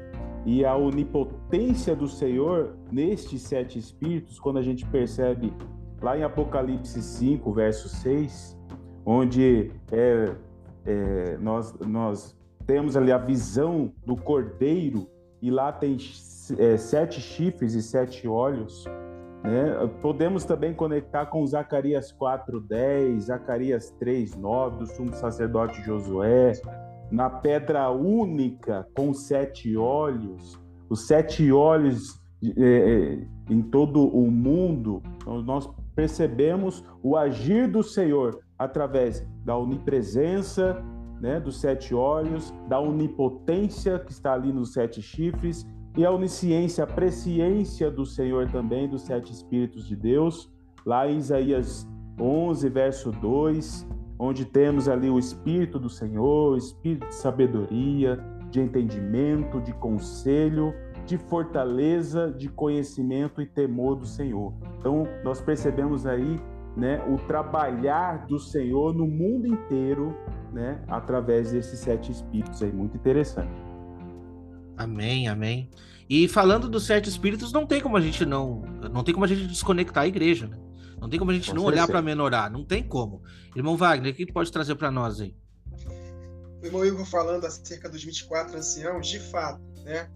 e a onipotência do Senhor nestes sete Espíritos, quando a gente percebe lá em Apocalipse 5, verso 6, onde é, é, nós, nós temos ali a visão do cordeiro e lá tem é, sete chifres e sete olhos. Né? Podemos também conectar com Zacarias 4:10, Zacarias 3:9 do sumo sacerdote Josué, na pedra única com sete olhos, os sete olhos é, é, em todo o mundo. Nós percebemos o agir do Senhor através da onipresença, né, dos sete olhos, da onipotência que está ali nos sete chifres, e a onisciência, a presciência do Senhor também, dos sete Espíritos de Deus, lá em Isaías 11, verso 2, onde temos ali o Espírito do Senhor, o Espírito de sabedoria, de entendimento, de conselho, de fortaleza, de conhecimento e temor do Senhor. Então, nós percebemos aí né, o trabalhar do Senhor no mundo inteiro né, através desses sete espíritos aí, muito interessante. Amém, amém. E falando dos sete espíritos, não tem como a gente não, não tem como a gente desconectar a igreja, né? Não tem como a gente Com não olhar para menorar, não tem como. Irmão Wagner, o que pode trazer para nós aí? O irmão Igor falando acerca dos 24 anciãos, de fato, né?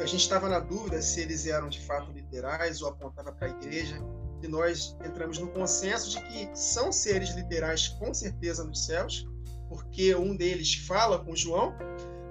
a gente estava na dúvida se eles eram de fato literais ou apontavam para a igreja e nós entramos no consenso de que são seres literais com certeza nos céus, porque um deles fala com João,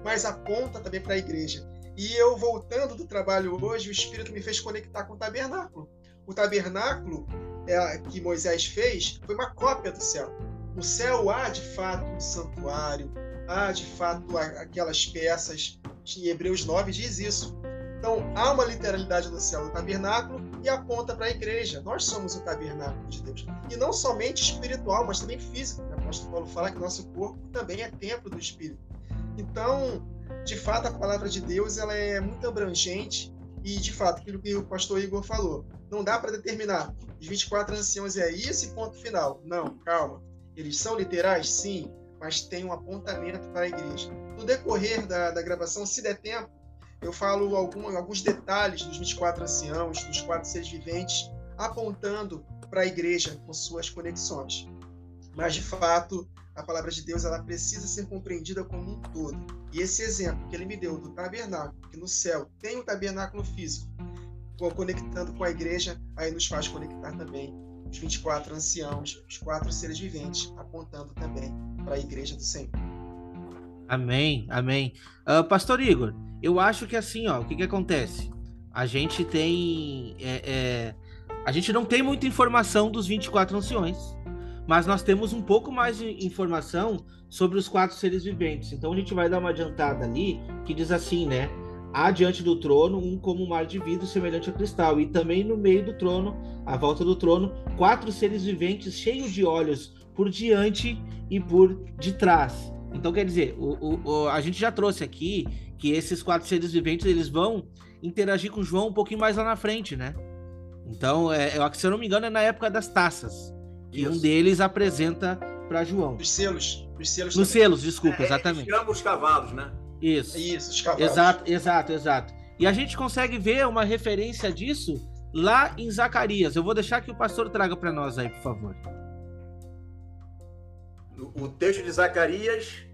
mas aponta também para a igreja. E eu voltando do trabalho hoje, o Espírito me fez conectar com o tabernáculo. O tabernáculo é, que Moisés fez foi uma cópia do céu. No céu há de fato um santuário, há de fato aquelas peças. Em Hebreus 9 diz isso. Então, há uma literalidade no céu do tabernáculo e aponta para a igreja. Nós somos o tabernáculo de Deus. E não somente espiritual, mas também físico. O apóstolo Paulo fala que nosso corpo também é templo do Espírito. Então, de fato, a palavra de Deus ela é muito abrangente e, de fato, aquilo que o pastor Igor falou, não dá para determinar os 24 anciãos é esse ponto final. Não, calma. Eles são literais? Sim, mas tem um apontamento para a igreja. No decorrer da, da gravação, se der tempo, eu falo algum, alguns detalhes dos 24 anciãos, dos quatro seres viventes, apontando para a igreja com suas conexões. Mas, de fato, a palavra de Deus ela precisa ser compreendida como um todo. E esse exemplo que ele me deu do tabernáculo, que no céu tem um tabernáculo físico, conectando com a igreja, aí nos faz conectar também os 24 anciãos, os quatro seres viventes, apontando também para a igreja do Senhor. Amém, amém. Uh, Pastor Igor, eu acho que assim, ó, o que que acontece? A gente tem. É, é, a gente não tem muita informação dos 24 anciões, mas nós temos um pouco mais de informação sobre os quatro seres viventes. Então a gente vai dar uma adiantada ali que diz assim, né? Há diante do trono um como um mar de vidro semelhante a cristal, e também no meio do trono, à volta do trono, quatro seres viventes cheios de olhos por diante e por de trás. Então, quer dizer, o, o, o, a gente já trouxe aqui que esses quatro seres viventes eles vão interagir com João um pouquinho mais lá na frente, né? Então, é, eu, se eu não me engano, é na época das taças. Que Isso. um deles apresenta para João. Os selos. Os selos Nos também. selos, desculpa, é, exatamente. Chama os cavalos, né? Isso. Isso, os cavalos. Exato, exato, exato. E a gente consegue ver uma referência disso lá em Zacarias. Eu vou deixar que o pastor traga para nós aí, por favor o texto de Zacarias.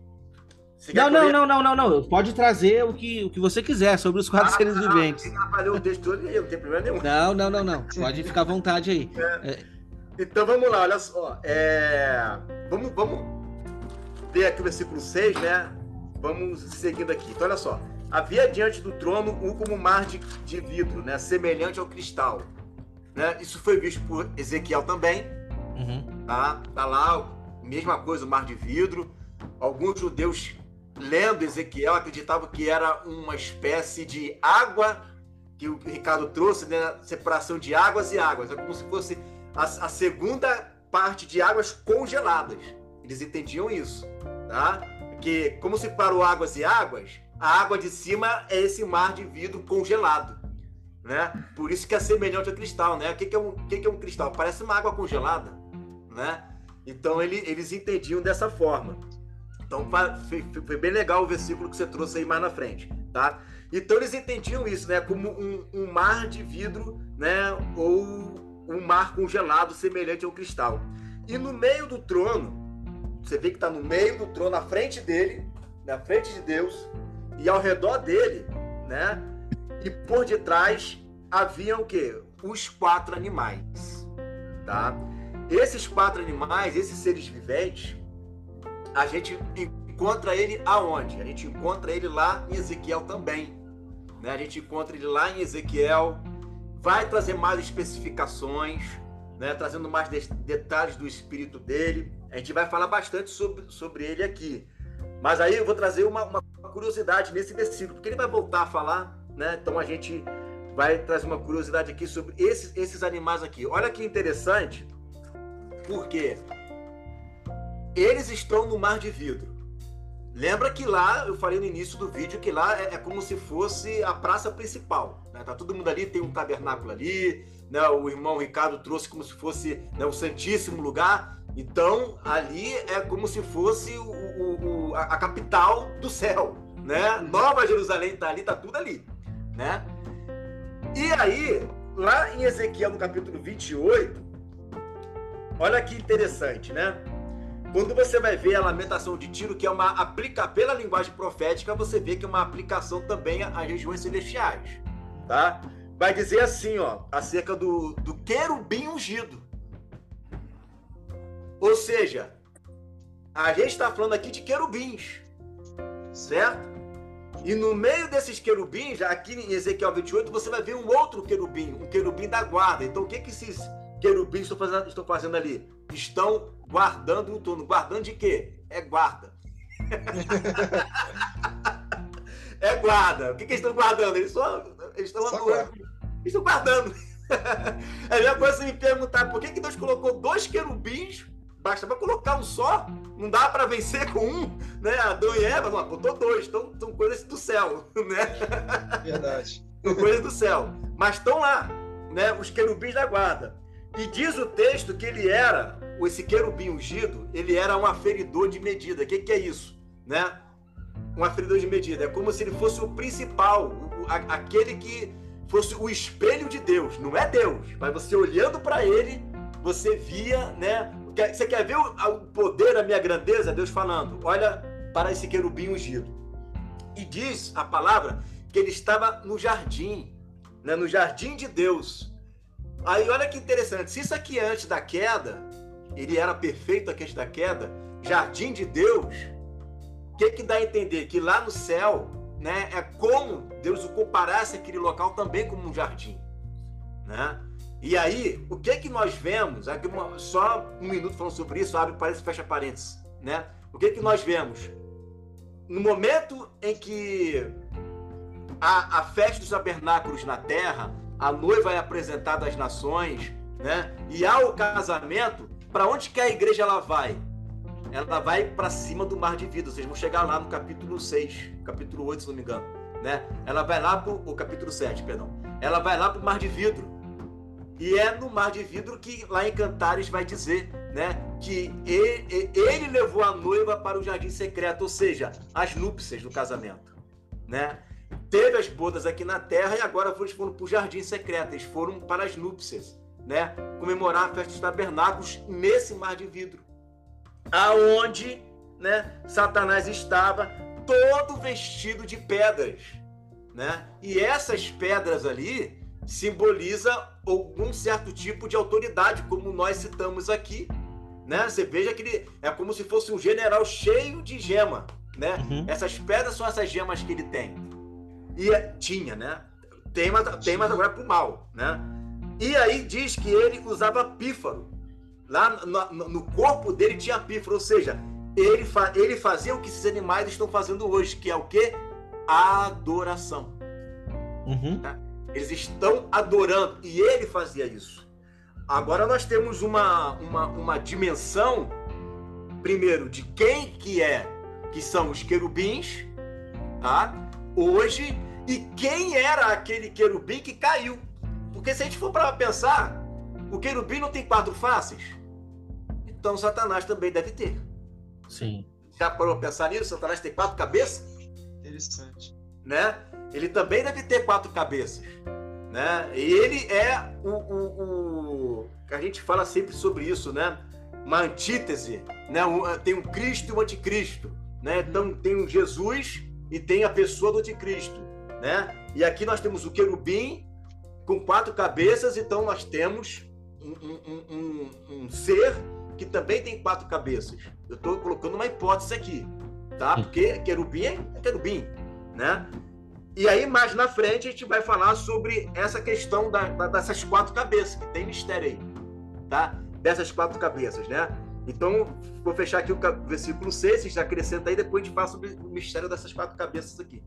Não, não, não, não, não, não. Pode trazer o que, o que você quiser sobre os quatro ah, seres não, viventes. Não, o texto todo não tem problema nenhum. Não, não, não, não. Pode ficar à vontade aí. É. (laughs) É. Então vamos lá, olha só. É... Vamos, vamos ler aqui o versículo 6, né? Vamos seguindo aqui. Então, olha só. Havia diante do trono um como mar de, de vidro, né? Semelhante ao cristal. Né? Isso foi visto por Ezequiel também. Uhum. Tá? tá lá, mesma coisa, o mar de vidro. Alguns judeus, lendo Ezequiel, acreditavam que era uma espécie de água que o Ricardo trouxe, né? Separação de águas e águas. É como se fosse a, a segunda parte de águas congeladas. Eles entendiam isso, tá? Que como se parou águas e águas, a água de cima é esse mar de vidro congelado, né? Por isso que é semelhante ao cristal, né? O que, que, é, um, que, que é um cristal? Parece uma água congelada, né? Então ele, eles entendiam dessa forma. Então foi, bem legal o versículo que você trouxe aí mais na frente, tá? Então eles entendiam isso, né? Como um, um mar de vidro, né? Ou um mar congelado semelhante ao cristal. E no meio do trono, você vê que está no meio do trono, na frente dele, na frente de Deus, e ao redor dele, né? E por detrás haviam o quê? Os quatro animais, tá? Esses quatro animais, esses seres viventes, a gente encontra ele aonde? A gente encontra ele lá em Ezequiel também, né? A gente encontra ele lá em Ezequiel, vai trazer mais especificações, né? Trazendo mais de detalhes do espírito dele. A gente vai falar bastante sobre, sobre ele aqui. Mas aí eu vou trazer uma, uma curiosidade nesse versículo, porque ele vai voltar a falar, né? Então a gente vai trazer uma curiosidade aqui sobre esses, esses animais aqui. Olha que interessante, porque eles estão no mar de vidro. Lembra que lá, eu falei no início do vídeo, que lá é, é como se fosse a praça principal. Né? Tá todo mundo ali, tem um tabernáculo ali, né? o irmão Ricardo trouxe como se fosse né, o santíssimo lugar. Então, ali é como se fosse o, o, o, a, capital do céu, né? Nova Jerusalém está ali, está tudo ali, né? E aí, lá em Ezequiel, no capítulo 28, olha que interessante, né? Quando você vai ver a lamentação de Tiro, que é uma aplica pela linguagem profética, você vê que é uma aplicação também às regiões celestiais, tá? Vai dizer assim, ó, acerca do, do querubim ungido. Ou seja, a gente está falando aqui de querubins, certo? E no meio desses querubins, aqui em Ezequiel 28, você vai ver um outro querubim, um querubim da guarda. Então, o que, que esses querubins estão fazendo, estão fazendo ali? Estão guardando o turno. Guardando de quê? É guarda. (laughs) é guarda. O que, que eles estão guardando? Eles, só, eles estão andando. Eles estão guardando. (laughs) É a mesma coisa você me perguntar por que, que Deus colocou dois querubins bastava colocar um só, não dá para vencer com um, né? Adão e Eva, não, botou dois, então são coisas do céu, (laughs) né? Verdade. São coisas do céu. Mas estão lá, né? Os querubins da guarda. E diz o texto que ele era, esse querubim ungido, ele era um aferidor de medida. O que, que é isso, né? Um aferidor de medida. É como se ele fosse o principal, aquele que fosse o espelho de Deus. Não é Deus, mas você olhando para ele, você via, né? Você quer ver o poder, a minha grandeza? Deus falando, olha para esse querubim ungido. E diz a palavra que ele estava no jardim, né? no jardim de Deus. Aí olha que interessante, se isso aqui é antes da queda, ele era perfeito antes da queda, jardim de Deus, o que, que dá a entender? Que lá no céu, né, é como Deus o comparasse aquele local também como um jardim, né? E aí, o que que nós vemos? Aqui uma, só um minuto falando sobre isso, abre parênteses, fecha parênteses, né? O que que nós vemos? No momento em que a, a festa dos tabernáculos na terra, a noiva é apresentada às nações, né? E há o casamento, para onde que a igreja ela vai? Ela vai para cima do mar de vida. Vocês vão chegar lá no capítulo 6, capítulo 8, se não me engano, né? Ela vai lá para o capítulo 7, perdão. Ela vai lá para o mar de vidro e é no mar de vidro que lá em Cantares vai dizer, né, que ele, ele levou a noiva para o jardim secreto, ou seja, as núpcias do casamento, né? Teve as bodas aqui na terra e agora eles foram para o jardim secreto, eles foram para as núpcias, né? Comemorar a festa dos tabernáculos nesse mar de vidro, aonde, né, Satanás estava todo vestido de pedras, né? E essas pedras ali simboliza algum certo tipo de autoridade, como nós citamos aqui, né? Você veja que ele é como se fosse um general cheio de gema, né? Uhum. Essas pedras são essas gemas que ele tem. E é, tinha, né? Tem, mas, tem, mas agora é pro mal, né? E aí diz que ele usava pífaro. Lá no, no corpo dele tinha pífaro, ou seja, ele, fa, ele fazia o que esses animais estão fazendo hoje, que é o quê? Adoração. Uhum. Né? Eles estão adorando. E ele fazia isso. Agora nós temos uma, uma, uma dimensão, primeiro, de quem que é, que são os querubins, tá? Hoje, e quem era aquele querubim que caiu. Porque se a gente for para pensar, o querubim não tem quatro faces. Então Satanás também deve ter. Sim. Já parou para pensar nisso? Satanás tem quatro cabeças? Interessante. Né? Ele também deve ter quatro cabeças. Né? E ele é o, o, o... a gente fala sempre sobre isso, né? Uma antítese, né? Tem um Cristo e um anticristo, né? Então tem um Jesus e tem a pessoa do anticristo, né? E aqui nós temos o querubim com quatro cabeças, então nós temos um, um, um, um ser que também tem quatro cabeças. Eu estou colocando uma hipótese aqui, tá? Porque querubim é querubim, né? E aí, mais na frente, a gente vai falar sobre essa questão da, da, dessas quatro cabeças, que tem mistério aí, tá? Dessas quatro cabeças, né? Então, vou fechar aqui o versículo 6, vocês acrescenta aí, depois a gente fala sobre o mistério dessas quatro cabeças aqui.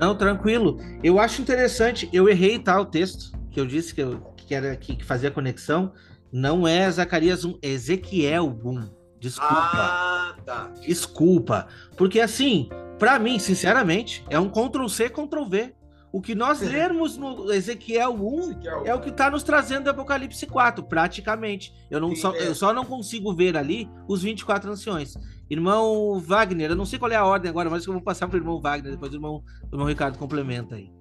Não, tranquilo. Eu acho interessante, eu errei tá, o texto, que eu disse que, eu, que era que, que fazia conexão, não é Zacarias 1, é Ezequiel 1. Desculpa. Ah, tá. Desculpa. Porque assim, para mim, sinceramente, é um Ctrl C, Ctrl V. O que nós (laughs) lermos no Ezequiel 1 Ezequiel. é o que está nos trazendo do Apocalipse 4, praticamente. Eu, não Sim, só, é. eu só não consigo ver ali os 24 anciões. Irmão Wagner, eu não sei qual é a ordem agora, mas eu vou passar para o irmão Wagner, depois o irmão, o irmão Ricardo complementa aí.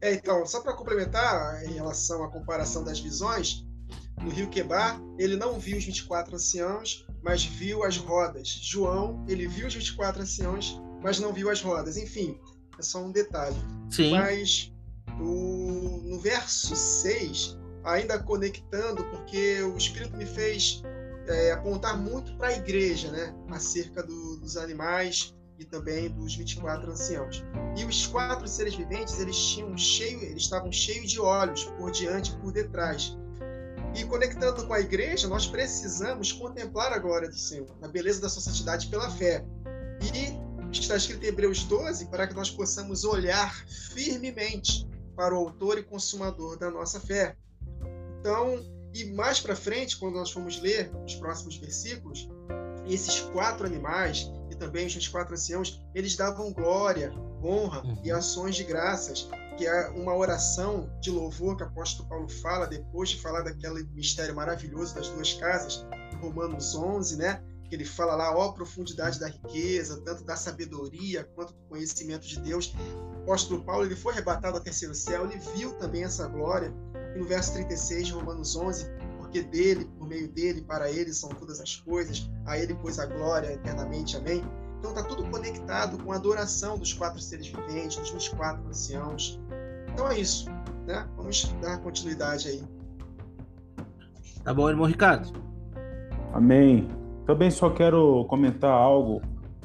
É, então, só para complementar em relação à comparação das visões, no rio Quebar, ele não viu os 24 anciãos, mas viu as rodas. João, ele viu os 24 anciãos, mas não viu as rodas. Enfim, é só um detalhe. Sim. Mas o, no verso 6, ainda conectando, porque o Espírito me fez é, apontar muito para a igreja, né? Acerca do, dos animais e também dos 24 anciãos. E os quatro seres viventes, eles tinham cheio, eles estavam cheios de olhos por diante e por detrás. E conectando com a igreja, nós precisamos contemplar a glória do Senhor, a beleza da sua santidade pela fé. E está escrito em Hebreus 12 para que nós possamos olhar firmemente para o autor e consumador da nossa fé. Então, e mais para frente, quando nós formos ler os próximos versículos, esses quatro animais e também os 24 anciãos, eles davam glória, honra e uhum. ações de graças que é uma oração de louvor que o apóstolo Paulo fala depois de falar daquele mistério maravilhoso das duas casas, Romanos 11, né? Que ele fala lá, ó, profundidade da riqueza, tanto da sabedoria quanto do conhecimento de Deus. O apóstolo Paulo ele foi arrebatado ao terceiro céu, ele viu também essa glória. E no verso 36 de Romanos 11, porque dele, por meio dele, para ele são todas as coisas, a ele pois a glória eternamente. Amém. Então está tudo conectado com a adoração dos quatro seres viventes, dos 24 anciãos. Então é isso, né? Vamos dar continuidade aí. Tá bom, irmão Ricardo? Amém. Também só quero comentar algo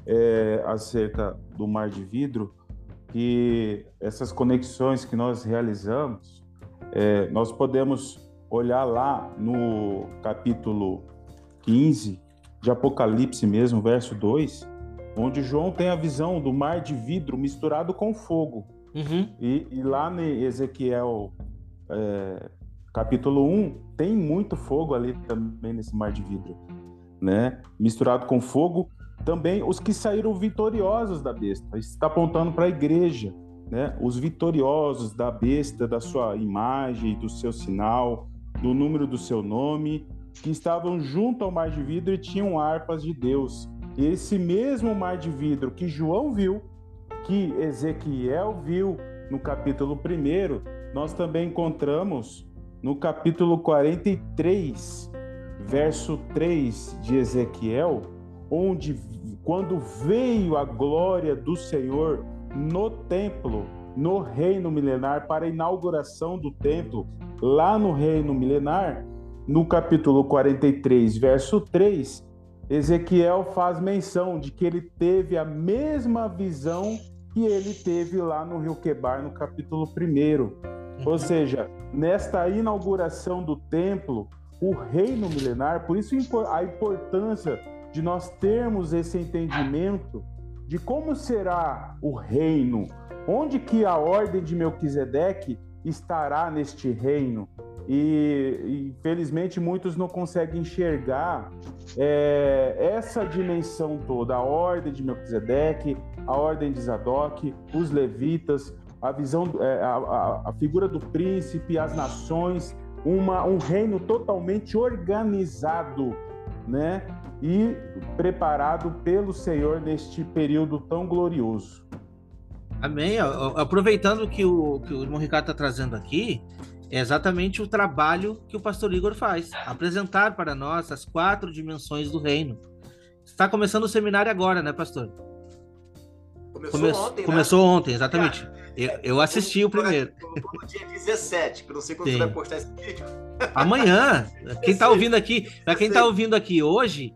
é, acerca do mar de vidro, que essas conexões que nós realizamos, é, nós podemos olhar lá no capítulo 15 de Apocalipse mesmo, verso 2, onde João tem a visão do mar de vidro misturado com fogo. Uhum. E, e, lá em Ezequiel é, capítulo 1, tem muito fogo ali também nesse mar de vidro, né? Misturado com fogo, também os que saíram vitoriosos da besta. Isso está apontando para a igreja, né? Os vitoriosos da besta, da sua imagem, do seu sinal, do número do seu nome, que estavam junto ao mar de vidro e tinham harpas de Deus. E esse mesmo mar de vidro que João viu, que Ezequiel viu no capítulo 1, nós também encontramos no capítulo 43, verso 3 de Ezequiel, onde quando veio a glória do Senhor no templo, no reino milenar, para a inauguração do templo, lá no reino milenar, no capítulo 43, verso 3, Ezequiel faz menção de que ele teve a mesma visão que ele teve lá no Rio Quebar, no capítulo 1. Ou seja, nesta inauguração do templo, o reino milenar, por isso a importância de nós termos esse entendimento de como será o reino, onde que a ordem de Melquisedeque estará neste reino. E infelizmente muitos não conseguem enxergar é, essa dimensão toda, a ordem de Melquisedeque, a ordem de Zadok, os levitas, a visão, é, a, a, a, figura do príncipe, as nações, uma, um reino totalmente organizado, né? E preparado pelo Senhor neste período tão glorioso. Amém. Aproveitando que o que o irmão Ricardo está trazendo aqui, é exatamente o trabalho que o pastor Igor faz, apresentar para nós as quatro dimensões do reino. Está começando o seminário agora, né, pastor? Começou Come ontem, né? Começou ontem, exatamente. Eu, eu assisti o primeiro. No dia 17, que eu não sei quando Sim. você vai postar esse vídeo. (laughs) Amanhã. Quem está ouvindo aqui, para quem está ouvindo aqui hoje,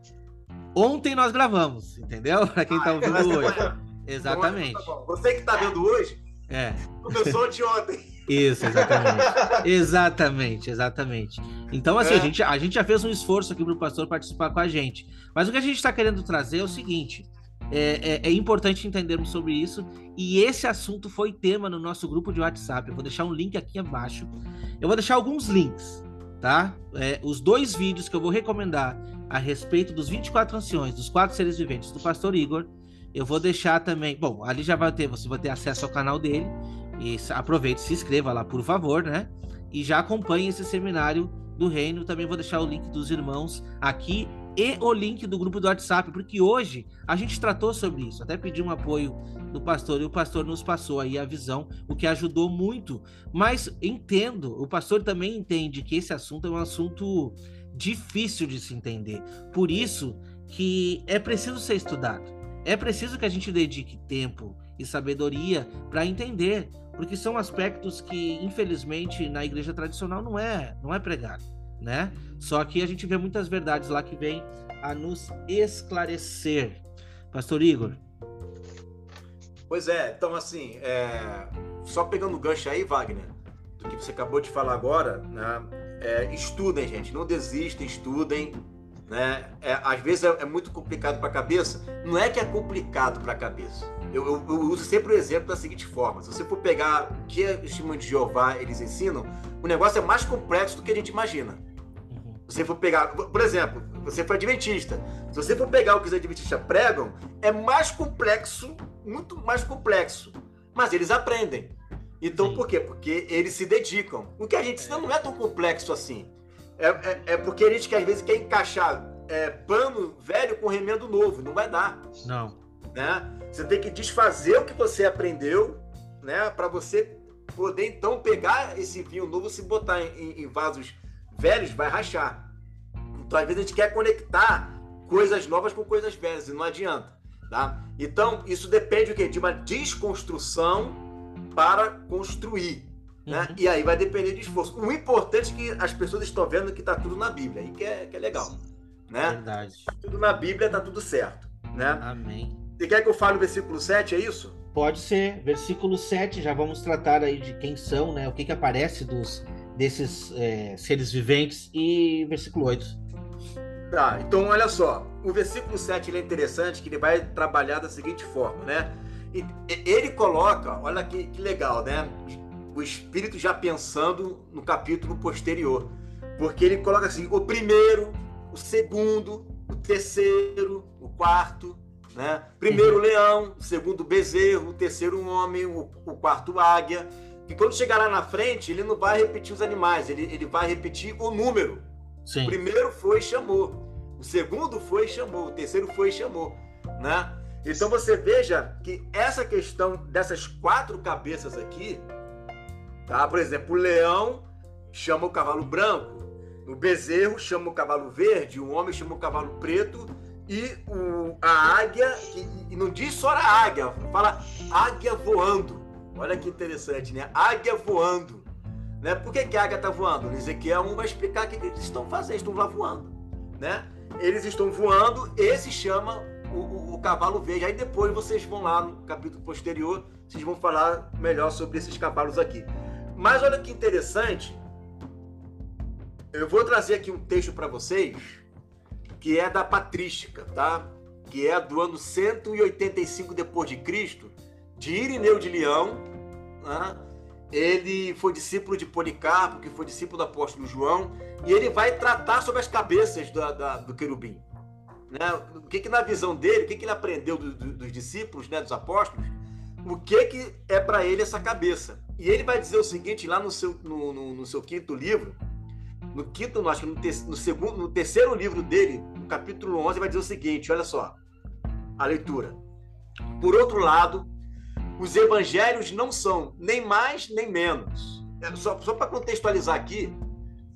ontem nós gravamos, entendeu? Para quem está ah, ouvindo hoje. Exatamente. Então, tá você que está vendo hoje, é. começou de ontem. Isso, exatamente. (laughs) exatamente, exatamente. Então, assim, é. a, gente, a gente já fez um esforço aqui para o pastor participar com a gente. Mas o que a gente está querendo trazer é o seguinte: é, é, é, importante entendermos sobre isso. E esse assunto foi tema no nosso grupo de WhatsApp. Eu vou deixar um link aqui abaixo. Eu vou deixar alguns links, tá? É, os dois vídeos que eu vou recomendar a respeito dos 24 anciões, dos quatro seres viventes do pastor Igor. Eu vou deixar também. Bom, ali já vai ter, você vai ter acesso ao canal dele. E aproveite, se inscreva lá, por favor, né? E já acompanhe esse seminário do reino. Também vou deixar o link dos irmãos aqui e o link do grupo do WhatsApp, porque hoje a gente tratou sobre isso. Até pedi um apoio do pastor e o pastor nos passou aí a visão, o que ajudou muito. Mas entendo, o pastor também entende que esse assunto é um assunto difícil de se entender. Por isso que é preciso ser estudado. É preciso que a gente dedique tempo e sabedoria para entender, porque são aspectos que infelizmente na igreja tradicional não é, não é pregado, né? Só que a gente vê muitas verdades lá que vêm a nos esclarecer. Pastor Igor. Pois é, então assim, é... só pegando o gancho aí, Wagner, do que você acabou de falar agora, né? É, estudem, gente, não desistem, estudem, né? É, às vezes é, é muito complicado para a cabeça. Não é que é complicado para a cabeça. Eu, eu, eu, uso sempre o exemplo da seguinte forma: se você for pegar o que os testemunhos de Jeová eles ensinam, o negócio é mais complexo do que a gente imagina. Se você for pegar, por exemplo, você foi adventista. Se você for pegar o que os adventistas pregam, é mais complexo, muito mais complexo. Mas eles aprendem. Então, Sim. por quê? Porque eles se dedicam. O que a gente ensina não é tão complexo assim. É, é, é, porque a gente que às vezes quer encaixar é, pano velho com remendo novo. Não vai dar. Não. Né? Você tem que desfazer o que você aprendeu, né? Para você poder então pegar esse vinho novo, se botar em, em, vasos velhos, vai rachar. Então, às vezes, a gente quer conectar coisas novas com coisas velhas e não adianta. Tá? Então, isso depende quê? de uma desconstrução para construir. Né? Uhum. E aí vai depender de esforço. O importante é que as pessoas estão vendo que está tudo na Bíblia, aí que é, que é legal. Né? Verdade. Tudo na Bíblia está tudo certo. Né? Amém. Você quer que eu fale o versículo 7, é isso? Pode ser. Versículo 7, já vamos tratar aí de quem são, né? O que, que aparece dos, desses é, seres viventes. E versículo 8. Tá, então olha só. O versículo 7 ele é interessante, que ele vai trabalhar da seguinte forma, né? Ele coloca, olha que, que legal, né? o espírito já pensando no capítulo posterior. Porque ele coloca assim: o primeiro, o segundo, o terceiro, o quarto, né? Primeiro uhum. leão, o segundo bezerro, o terceiro homem, o, o quarto águia. E quando chegar lá na frente, ele não vai repetir os animais, ele, ele vai repetir o número. Sim. O primeiro foi e chamou. O segundo foi e chamou. O terceiro foi e chamou. Né? Então você veja que essa questão dessas quatro cabeças aqui, Tá? Por exemplo, o leão chama o cavalo branco, o bezerro chama o cavalo verde, o homem chama o cavalo preto e o, a águia, e, e não diz só a águia, fala águia voando. Olha que interessante, né? Águia voando. Né? Por que, que a águia está voando? Ezequiel 1 vai explicar o que eles estão fazendo, estão lá voando. Né? Eles estão voando, esse chama o, o, o, cavalo verde. Aí depois vocês vão lá no capítulo posterior, vocês vão falar melhor sobre esses cavalos aqui. Mas olha que interessante, eu vou trazer aqui um texto para vocês que é da patrística, tá? Que é do ano 185 depois de Cristo, de Irineu de Leão, né? ele foi discípulo de Policarpo, que foi discípulo do apóstolo João, e ele vai tratar sobre as cabeças da, da, do querubim. Né? O que, que na visão dele, o que, que ele aprendeu do, do, dos discípulos, né, dos apóstolos, o que, que é para ele essa cabeça. E ele vai dizer o seguinte lá no seu, no, no, no seu quinto livro, no quinto, acho que no, te, no, segundo, no terceiro livro dele, no capítulo 11, vai dizer o seguinte, olha só, a leitura. Por outro lado, os evangelhos não são nem mais nem menos. É só só para contextualizar aqui,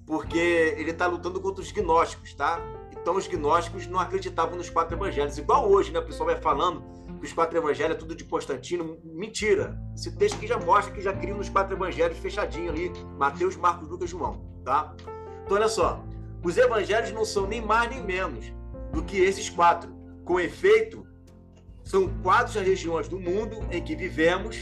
porque ele está lutando contra os gnósticos, tá? Então os gnósticos não acreditavam nos quatro evangelhos. Igual hoje, né? O pessoal vai falando que os quatro evangelhos é tudo de Constantino. Mentira. Esse texto aqui já mostra que já criam nos quatro evangelhos fechadinho ali. Mateus, Marcos, Lucas, João, tá? Então olha só. Os evangelhos não são nem mais nem menos do que esses quatro. Com efeito, são quatro as regiões do mundo em que vivemos,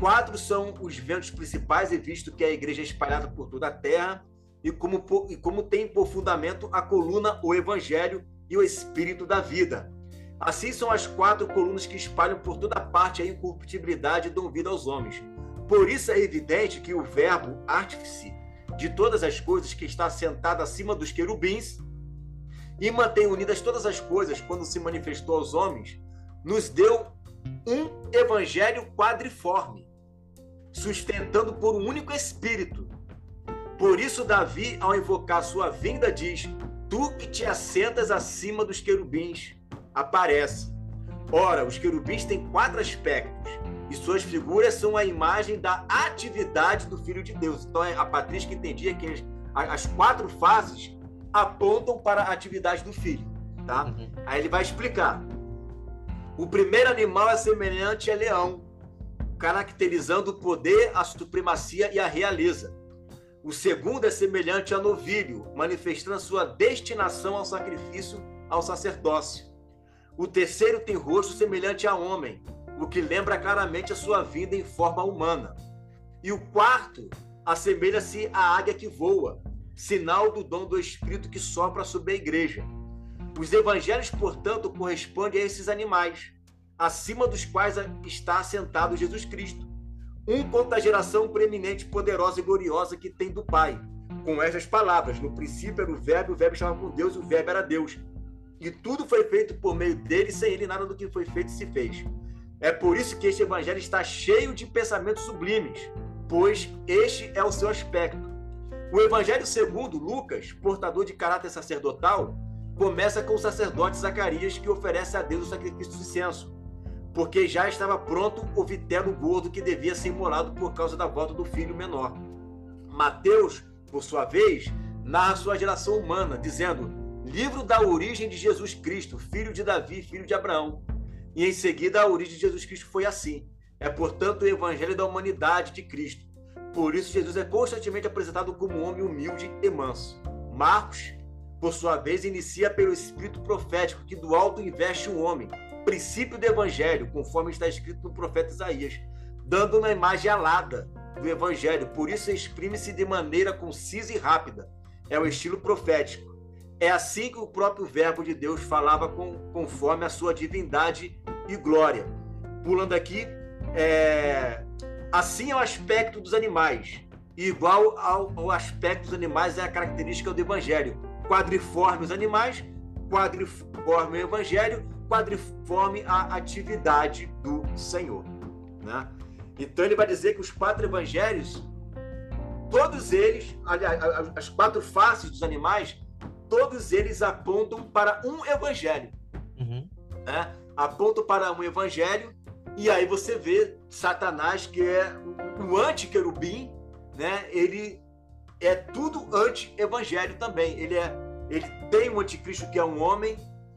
quatro são os ventos principais, e visto que a igreja é espalhada por toda a terra, e como, e como tem por fundamento a coluna, o evangelho e o espírito da vida. Assim são as quatro colunas que espalham por toda parte a incorruptibilidade e dão vida aos homens. Por isso é evidente que o verbo artífice de todas as coisas que está sentado acima dos querubins e mantém unidas todas as coisas quando se manifestou aos homens, nos deu um evangelho quadriforme, sustentando por um único espírito. Por isso, Davi, ao invocar sua vinda, diz: Tu que te assentas acima dos querubins, aparece. Ora, os querubins têm quatro aspectos e suas figuras são a imagem da atividade do Filho de Deus. Então, a Patrícia entendia que as quatro faces apontam para a atividade do Filho. Tá? Uhum. Aí ele vai explicar. O primeiro animal é semelhante a leão, caracterizando o poder, a supremacia e a realeza. O segundo é semelhante a novilho, manifestando sua destinação ao sacrifício, ao sacerdócio. O terceiro tem rosto semelhante a homem, o que lembra claramente a sua vida em forma humana. E o quarto assemelha-se à águia que voa, sinal do dom do Espírito que sopra sobre a igreja. Os evangelhos, portanto, correspondem a esses animais, acima dos quais está assentado Jesus Cristo. Um conta a geração preeminente, poderosa e gloriosa que tem do Pai. Com estas palavras: No princípio era o Verbo, o Verbo estava com Deus, o Verbo era Deus. E tudo foi feito por meio dele, sem ele nada do que foi feito se fez. É por isso que este evangelho está cheio de pensamentos sublimes, pois este é o seu aspecto. O evangelho segundo Lucas, portador de caráter sacerdotal, começa com o sacerdote Zacarias, que oferece a Deus o sacrifício de incenso, porque já estava pronto o vitelo gordo que devia ser imolado por causa da volta do filho menor. Mateus, por sua vez, narra sua geração humana, dizendo: livro da origem de Jesus Cristo, filho de Davi, filho de Abraão. E em seguida, a origem de Jesus Cristo foi assim. É, portanto, o evangelho da humanidade de Cristo. Por isso, Jesus é constantemente apresentado como um homem humilde e manso. Marcos por sua vez, inicia pelo espírito profético que do alto investe o homem, princípio do evangelho, conforme está escrito no profeta Isaías, dando uma imagem alada do evangelho, por isso exprime-se de maneira concisa e rápida. É o estilo profético. É assim que o próprio Verbo de Deus falava com, conforme a sua divindade e glória. Pulando aqui, é... assim é o aspecto dos animais. Igual ao, ao aspecto dos animais é a característica do evangelho quadriforme os animais, quadriforme o evangelho, quadriforme a atividade do Senhor. Né? Então ele vai dizer que os quatro evangelhos, todos eles, aliás, as quatro faces dos animais, todos eles apontam para um evangelho. Uhum. Né? Apontam para um evangelho, e aí você vê Satanás, que é o anti-querubim, né? ele é tudo anti-evangelho também. Ele é ele tem um anticristo que é um homem,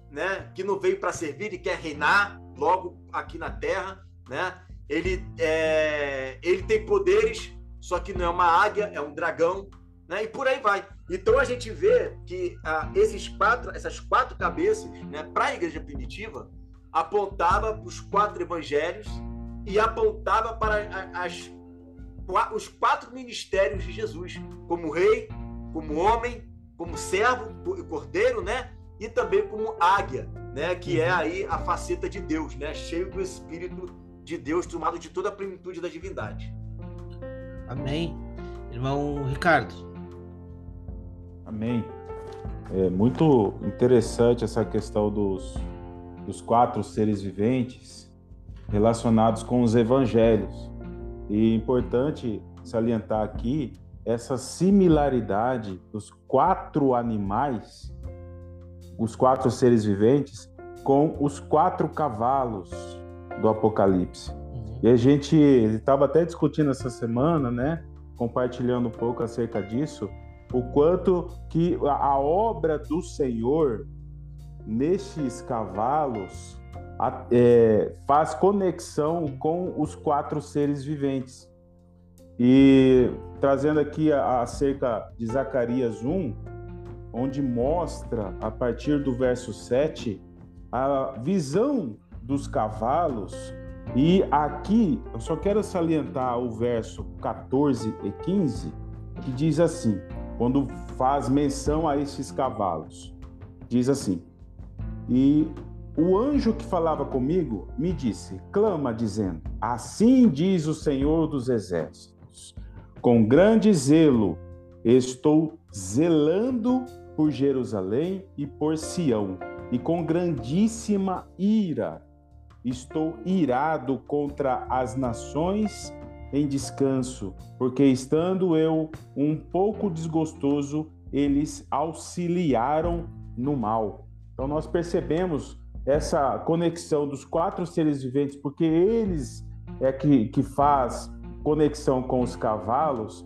né, que não veio para servir e quer reinar logo aqui na terra, né? Ele é, ele tem poderes só que não é uma águia, é um dragão, né? E por aí vai. Então a gente vê que ah, esses quatro, essas quatro cabeças, né, para a igreja primitiva, apontava para os quatro evangelhos e apontava para as, os quatro ministérios de Jesus, como rei, como homem, como servo, cordeiro, né? E também como águia, né? Que é aí a faceta de Deus, né? Cheio do Espírito de Deus, tomado de toda a plenitude da divindade. Amém. Irmão Ricardo. Amém. É muito interessante essa questão dos, dos quatro seres viventes relacionados com os evangelhos. E é importante salientar aqui essa similaridade dos quatro animais, os quatro seres viventes, com os quatro cavalos do Apocalipse. Uhum. E a gente estava até discutindo essa semana, né? Compartilhando um pouco acerca disso, o quanto que a obra do Senhor nestes cavalos é, faz conexão com os quatro seres viventes. E trazendo aqui acerca de Zacarias 1, onde mostra, a partir do verso 7, a visão dos cavalos. E aqui eu só quero salientar o verso 14 e 15, que diz assim: quando faz menção a esses cavalos, diz assim: E o anjo que falava comigo me disse: clama, dizendo: Assim diz o Senhor dos Exércitos: Com grande zelo estou zelando por Jerusalém e por Sião, e com grandíssima ira estou irado contra as nações em descanso, porque estando eu um pouco desgostoso, eles auxiliaram no mal. Então nós percebemos essa conexão dos quatro seres viventes, porque eles é que, que faz conexão com os cavalos.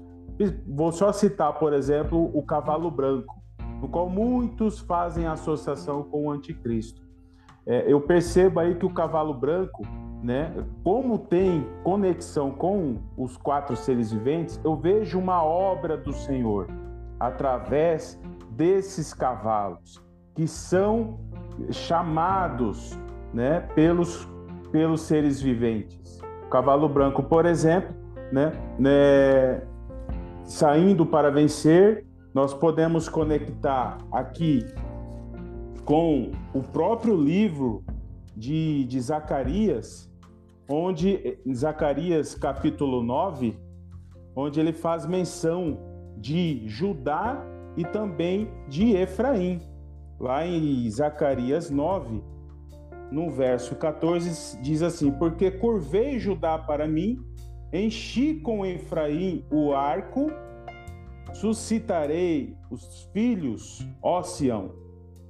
Vou só citar, por exemplo, o cavalo branco, no qual muitos fazem associação com o anticristo. É, eu percebo aí que o cavalo branco, né, como tem conexão com os quatro seres viventes, eu vejo uma obra do Senhor através desses cavalos que são chamados né, pelos, pelos seres viventes. O cavalo branco, por exemplo, né, né, saindo para vencer, nós podemos conectar aqui com o próprio livro de, de Zacarias, onde Zacarias capítulo 9, onde ele faz menção de Judá e também de Efraim lá em Zacarias 9, no verso 14, diz assim: Porque curvei Judá para mim, enchi com Efraim o arco, suscitarei os filhos, ó Sião,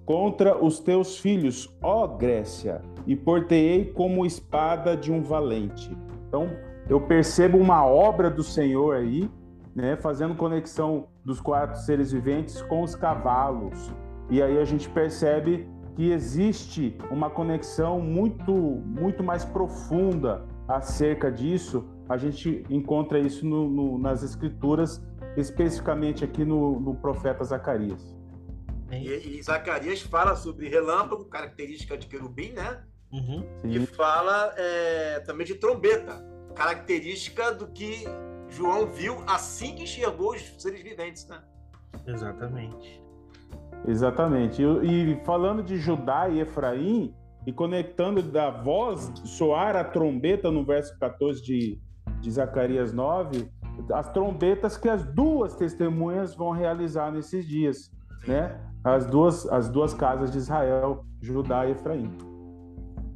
contra os teus filhos, ó Grécia, e portei como espada de um valente. Então, eu percebo uma obra do Senhor aí, né, fazendo conexão dos quatro seres viventes com os cavalos, e aí a gente percebe que existe uma conexão muito, muito mais profunda acerca disso. A gente encontra isso no, no, nas escrituras, especificamente aqui no, no profeta Zacarias. E, e, Zacarias fala sobre relâmpago, característica de querubim, né? Uhum. E fala é, também de trombeta, característica do que João viu assim que enxergou os seres viventes, né? Exatamente. Exatamente. E, e, falando de Judá e Efraim, e conectando da voz soar a trombeta no verso 14 de, de Zacarias 9, as trombetas que as duas testemunhas vão realizar nesses dias, né? As duas, as duas casas de Israel, Judá e Efraim.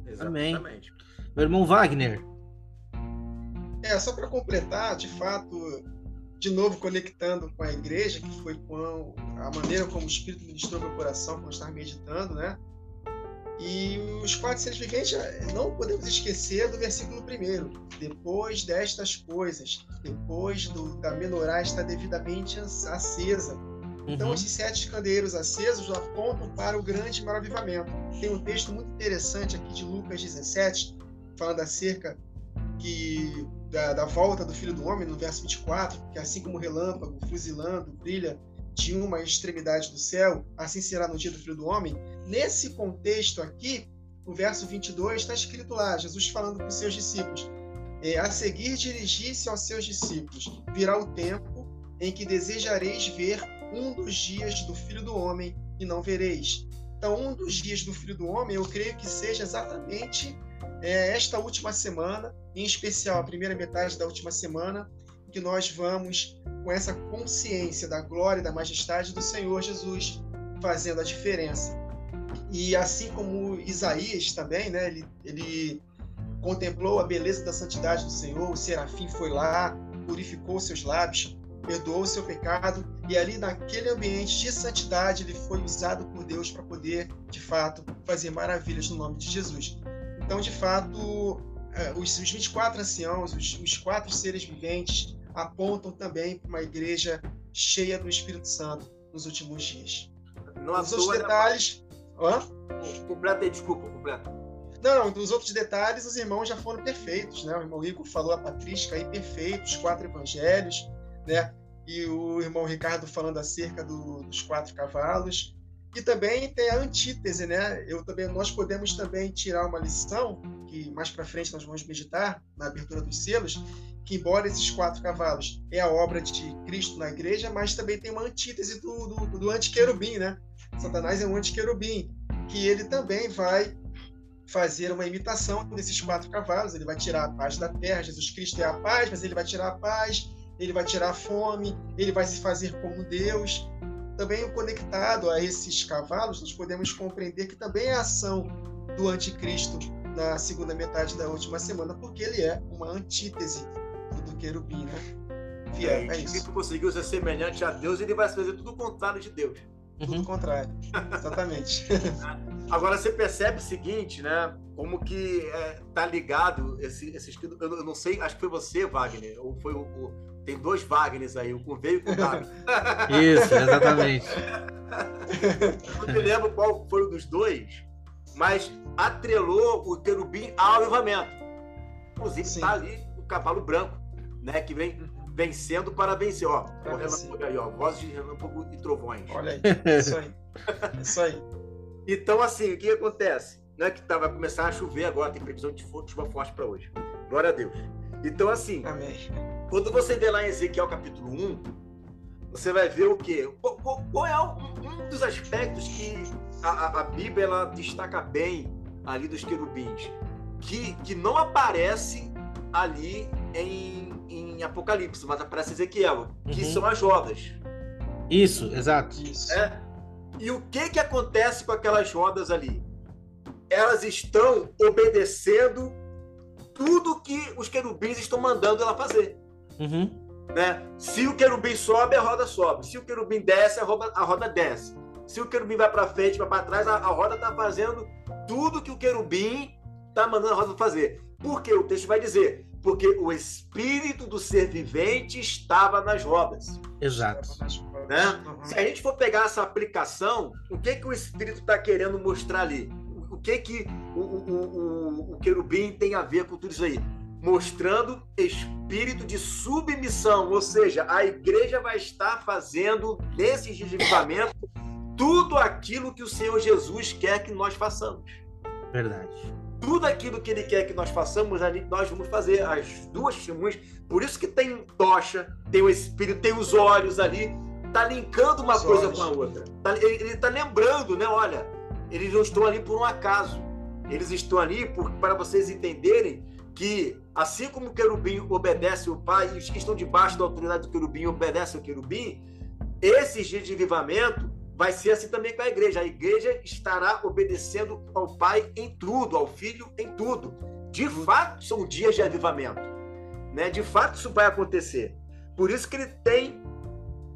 Exatamente. Meu irmão Wagner. É, só para completar, de fato, de novo conectando com a igreja, que foi com a maneira como o Espírito ministrou meu coração quando estava meditando, né? E os quatro seres viventes, não podemos esquecer do versículo primeiro. Depois destas coisas, depois do, da menorá está devidamente acesa. Então, uhum. esses sete candeeiros acesos apontam para o grande maravivamento. Tem um texto muito interessante aqui de Lucas 17, falando acerca que da, da, volta do Filho do Homem, no verso 24, que assim como o relâmpago fuzilando brilha de uma extremidade do céu, assim será no dia do Filho do Homem. Nesse contexto aqui, o verso 22 está escrito lá, Jesus falando com os seus discípulos. É, a seguir, dirigisse aos seus discípulos: virá o tempo em que desejareis ver um dos dias do Filho do Homem e não vereis. Então, um dos dias do Filho do Homem, eu creio que seja exatamente é, esta última semana, em especial a primeira metade da última semana, que nós vamos com essa consciência da glória e da majestade do Senhor Jesus fazendo a diferença. E assim como Isaías também, né, ele, ele contemplou a beleza da santidade do Senhor, o serafim foi lá, purificou seus lábios, perdoou o seu pecado e ali naquele ambiente de santidade ele foi usado por Deus para poder, de fato, fazer maravilhas no nome de Jesus. Então, de fato, é, os, 24 anciãos, os, os quatro seres viventes, apontam também para uma igreja cheia do Espírito Santo nos últimos dias. Não Os outros detalhes. Hã? Completa aí, desculpa, completa. Não, dos outros detalhes, os irmãos já foram perfeitos, né? O irmão Rico falou a patrística aí, perfeito, os quatro evangelhos, né? E o irmão Ricardo falando acerca do, dos quatro cavalos. E também tem a antítese, né? Eu também, nós podemos também tirar uma lição, que mais para frente nós vamos meditar, na abertura dos selos, que embora esses quatro cavalos é a obra de Cristo na igreja, mas também tem uma antítese do, do, do antiquerubim, né? Satanás é um antiquerubim, que ele também vai fazer uma imitação desses quatro cavalos, ele vai tirar a paz da terra, Jesus Cristo é a paz, mas ele vai tirar a paz, ele vai tirar a fome, ele vai se fazer como Deus. Também conectado a esses cavalos, nós podemos compreender que também é a ação do anticristo na segunda metade da última semana, porque ele é uma antítese do querubim, né? Fiel, é, é isso. Se conseguiu ser semelhante a Deus, ele vai fazer tudo o contrário de Deus. Tudo o uhum. contrário, exatamente. (laughs) Agora você percebe o seguinte, né? Como que é, tá ligado esse, esse. Eu, eu, não sei, acho que foi você, Wagner, ou foi o, o tem dois Wagners aí, o com veio e o com W. Isso, exatamente. Eu (laughs) não me lembro qual foi o dos dois, mas atrelou o querubim ao avivamento. Inclusive, está ali o cavalo branco né? Que vem vencendo para vencer, ó. Pra o aí, ó. Vozes de relâmpago e trovões. Olha aí, é isso aí. É isso aí. (laughs) então, assim, o que acontece? Não é que tá, vai começar a chover agora, tem previsão de chuva forte para hoje. Glória a Deus. Então, assim, Amém. Quando você vê lá em Ezequiel capítulo 1, você vai ver o quê? Qual, qual é um, um, dos aspectos que a, a, Bíblia ela destaca bem ali dos querubins? Que, que não aparece ali em em Apocalipse, mas aparece Ezequiel, que uhum. são as rodas. Isso, exato. Isso. É? E o que que acontece com aquelas rodas ali? Elas estão obedecendo tudo que os querubins estão mandando ela fazer. Uhum. Né? Se o querubim sobe, a roda sobe. Se o querubim desce, a roda, a roda desce. Se o querubim vai para frente, vai para trás, a, a roda está fazendo tudo que o querubim está mandando a roda fazer. Porque o texto vai dizer: porque o espírito do ser vivente estava nas rodas. Exato. Né? Se a gente for pegar essa aplicação, o que que o espírito está querendo mostrar ali? O que que o, o, o, o querubim tem a ver com tudo isso aí? Mostrando espírito de submissão, ou seja, a igreja vai estar fazendo nesse desligamento tudo aquilo que o Senhor Jesus quer que nós façamos. Verdade tudo aquilo que ele quer que nós façamos, nós vamos fazer as duas testemunhas. Por isso que tem tocha, tem o espírito, tem os olhos ali, tá linkando uma os coisa olhos. com a outra. Tá, ele, ele tá lembrando, né? Olha, eles não estão ali por um acaso. Eles estão ali por, para vocês entenderem que, assim como o querubim obedece o pai e os que estão debaixo da autoridade do querubim obedecem ao querubim, esses dias de vivamento vai ser assim também com a igreja. A igreja estará obedecendo ao Pai em tudo, ao Filho em tudo. De fato, são dias de avivamento. Né? De fato, isso vai acontecer. Por isso que ele tem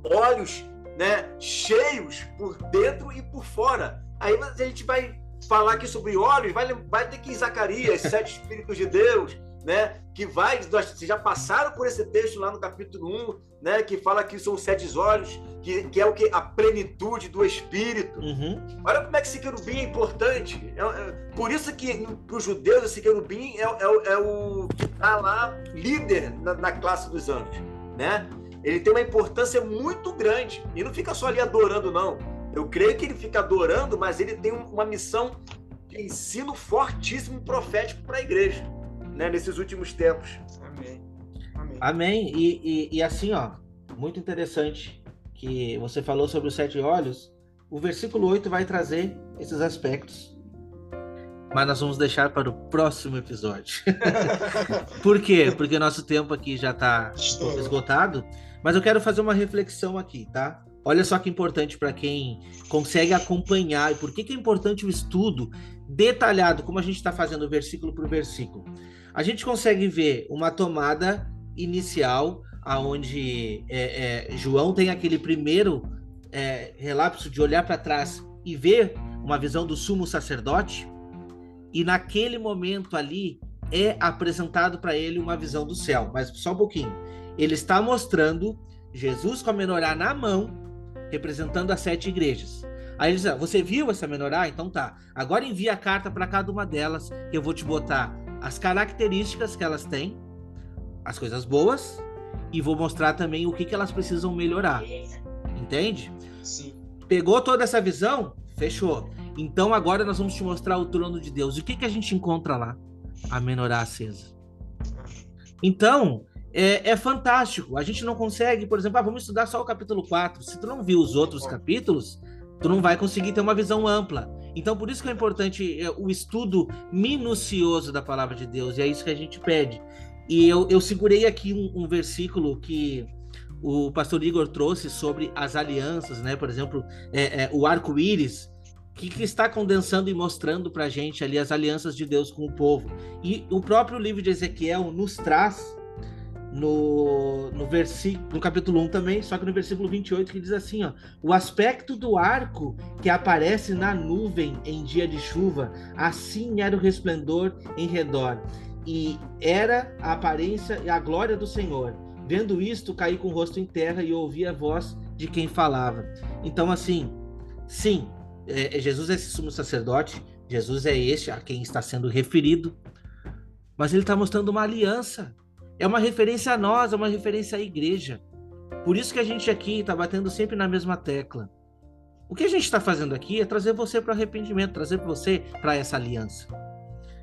olhos né, cheios por dentro e por fora. Aí a gente vai falar aqui sobre olhos, vai, vai ter que ir em Zacarias, sete (laughs) Espíritos de Deus, né? Que vai, nós, vocês já passaram por esse texto lá no capítulo 1, né, que fala que são os sete olhos, que, que é o que a plenitude do Espírito. Uhum. Olha como é que esse querubim é importante. É, é, por isso que para os judeus esse querubim é, é, é o que está lá líder na, na, classe dos anjos, né? Ele tem uma importância muito grande e não fica só ali adorando não. Eu creio que ele fica adorando, mas ele tem uma missão de ensino fortíssimo profético para a igreja, né? Nesses últimos tempos. Amém. Amém. Amém. E, e, e assim, ó, muito interessante que você falou sobre os sete olhos, o versículo 8 vai trazer esses aspectos. Mas nós vamos deixar para o próximo episódio. (laughs) Por quê? Porque nosso tempo aqui já está esgotado. Mas eu quero fazer uma reflexão aqui, tá? Olha só que importante para quem consegue acompanhar. E por que, que é importante o estudo detalhado, como a gente está fazendo versículo por versículo? A gente consegue ver uma tomada inicial aonde é, é, João tem aquele primeiro é, relapso de olhar para trás e ver uma visão do sumo sacerdote, e naquele momento ali é apresentado para ele uma visão do céu, mas só um pouquinho. Ele está mostrando Jesus com a menorá na mão, representando as sete igrejas. Aí ele diz: ah, Você viu essa menorá? Então tá. Agora envia a carta para cada uma delas, que eu vou te botar as características que elas têm, as coisas boas e vou mostrar também o que, que elas precisam melhorar. Entende? Sim. Pegou toda essa visão? Fechou. Então agora nós vamos te mostrar o trono de Deus. E o que, que a gente encontra lá? A menorá acesa. Então, é, é, fantástico. A gente não consegue, por exemplo, ah, vamos estudar só o capítulo 4. Se tu não viu os outros capítulos, tu não vai conseguir ter uma visão ampla. Então, por isso que é importante é, o estudo minucioso da palavra de Deus, e é isso que a gente pede. E eu, eu segurei aqui um, um versículo que o pastor Igor trouxe sobre as alianças, né? Por exemplo, é, é, o arco-íris, que, que, está condensando e mostrando para a gente ali as alianças de Deus com o povo. E o próprio livro de Ezequiel nos traz no, no, versículo, no capítulo 1 também, só que no versículo 28, que diz assim: ó, o aspecto do arco que aparece na nuvem em dia de chuva, assim era o resplendor em redor e era a aparência e a glória do Senhor. Vendo isto, caí com o rosto em terra e ouvi a voz de quem falava. Então, assim, sim, é, é, Jesus é esse sumo sacerdote, Jesus é este a quem está sendo referido, mas ele está mostrando uma aliança. É uma referência a nós, é uma referência à igreja. Por isso que a gente aqui está batendo sempre na mesma tecla. O que a gente está fazendo aqui é trazer você para arrependimento, trazer você para essa aliança.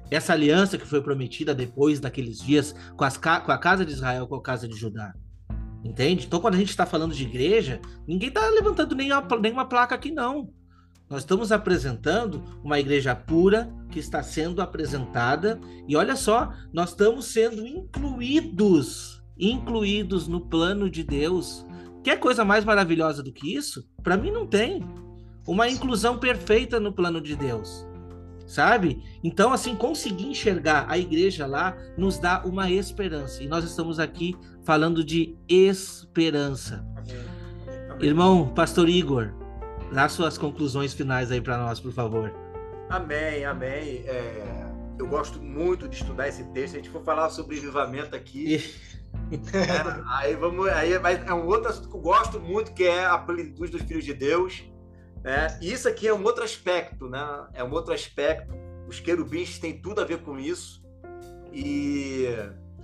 Essa aliança que foi prometida depois daqueles dias com, as, com a casa de Israel, com a casa de Judá. Entende? Então, quando a gente está falando de igreja, ninguém está levantando nenhuma, nenhuma placa aqui, não. Nós estamos apresentando uma igreja pura que está sendo apresentada, e olha só, nós estamos sendo incluídos, incluídos no plano de Deus. Quer coisa mais maravilhosa do que isso? Para mim, não tem. Uma inclusão perfeita no plano de Deus sabe? Então, assim, conseguir enxergar a igreja lá nos dá uma esperança. E nós estamos aqui falando de esperança. Amém. Irmão, Pastor Igor, dá suas conclusões finais aí para nós, por favor. Amém, amém. É, eu gosto muito de estudar esse texto. A gente for falar sobre vivamento aqui. é, (laughs) aí vamos. Aí é um outro assunto que eu gosto muito, que é a plenitude dos filhos de Deus. Né? E isso aqui é um outro aspecto, né? É um outro aspecto. Os querubins têm tudo a ver com isso. E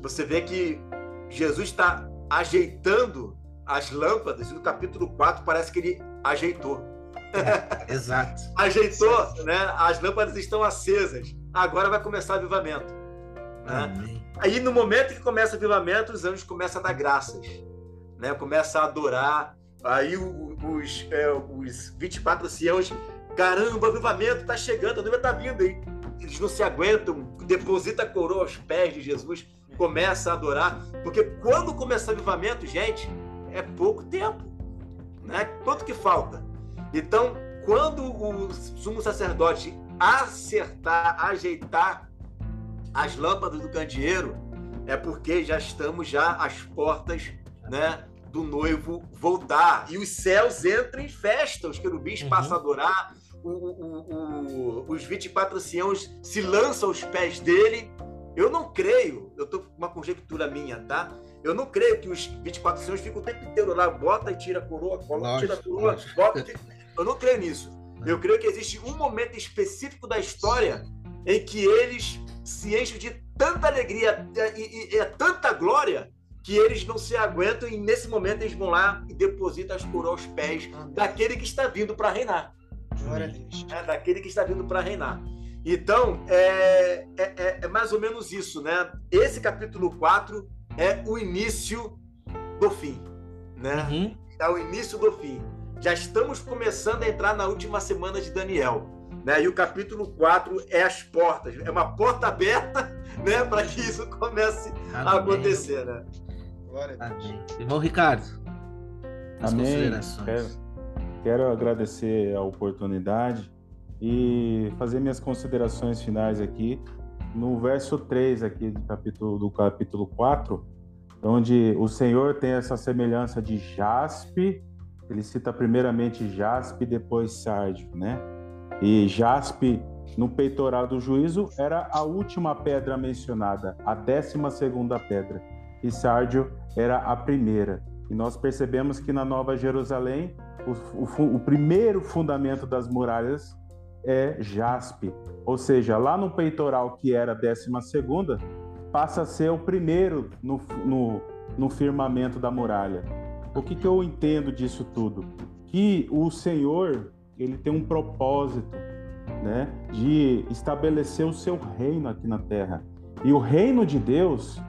você vê que Jesus está ajeitando as lâmpadas, e no capítulo 4 parece que ele ajeitou. É, exato. ajeitou, exato. né? As lâmpadas estão acesas. Agora vai começar o avivamento. Né? Aí no momento que começa o avivamento, os anjos começam a dar graças, né? Começa a adorar, Aí os, é, os 24 anciãos, caramba, o avivamento está chegando, a noiva está vindo aí. Eles não se aguentam, deposita a coroa aos pés de Jesus, começa a adorar, porque quando começa o avivamento, gente, é pouco tempo, né? Quanto que falta? Então, quando o sumo sacerdote acertar, ajeitar as lâmpadas do candeeiro, é porque já estamos já às portas, né, do noivo voltar. E os céus entram em festa, os querubins uhum. passam a adorar, o, o, o, os 24 anciãos se lançam aos pés dele. Eu não creio, eu estou com uma conjectura minha, tá? Eu não creio que os 24 anciãos ficam o tempo inteiro lá, bota e tira a coroa, coloca, tira a coroa, bota. Tira... Eu não creio nisso. Eu creio que existe um momento específico da história em que eles se enchem de tanta alegria e, e, e tanta glória que eles não se aguentam e nesse momento eles vão lá e depositam as coroas aos pés daquele que está vindo para reinar. Glória a Deus. É, daquele que está vindo para reinar. Então, é, é, é, é, mais ou menos isso, né? Esse capítulo 4 é o início do fim, né? Uhum. É o início do fim. Já estamos começando a entrar na última semana de Daniel, né? E o capítulo 4 é as portas, é uma porta aberta, (laughs) né? Para que isso comece Amém. a acontecer, né? Glória a Deus. Amém. Irmão Ricardo, as Amém. considerações. Quero, quero agradecer a oportunidade e fazer minhas considerações finais aqui no verso 3 aqui do capítulo, do capítulo 4, onde o Senhor tem essa semelhança de jaspe, ele cita primeiramente jaspe, depois sárdio, né? E jaspe no peitoral do juízo era a última pedra mencionada, a décima segunda pedra, e sárdio era a primeira. E nós percebemos que na Nova Jerusalém, o, o, o primeiro fundamento das muralhas é jaspe, ou seja, lá no peitoral que era a décima segunda, passa a ser o primeiro no, no, no firmamento da muralha. O que, que eu entendo disso tudo? Que o Senhor ele tem um propósito, né, de estabelecer o seu reino aqui na Terra. E o reino de Deus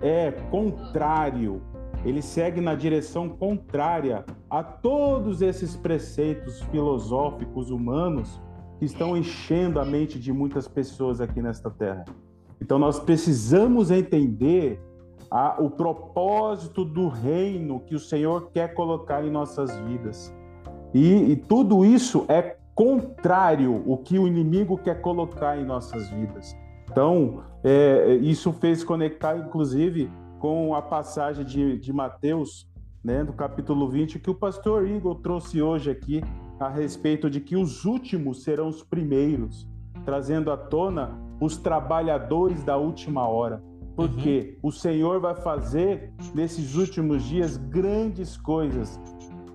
é contrário, ele segue na direção contrária a todos esses preceitos filosóficos humanos que estão enchendo a mente de muitas pessoas aqui nesta terra. Então nós precisamos entender a, o propósito do reino que o Senhor quer colocar em nossas vidas. E, e tudo isso é contrário o que o inimigo quer colocar em nossas vidas. Então, é, isso fez conectar, inclusive, com a passagem de, de Mateus, né, do capítulo 20, que o pastor Igor trouxe hoje aqui, a respeito de que os últimos serão os primeiros, trazendo à tona os trabalhadores da última hora. Porque uhum. o Senhor vai fazer nesses últimos dias grandes coisas,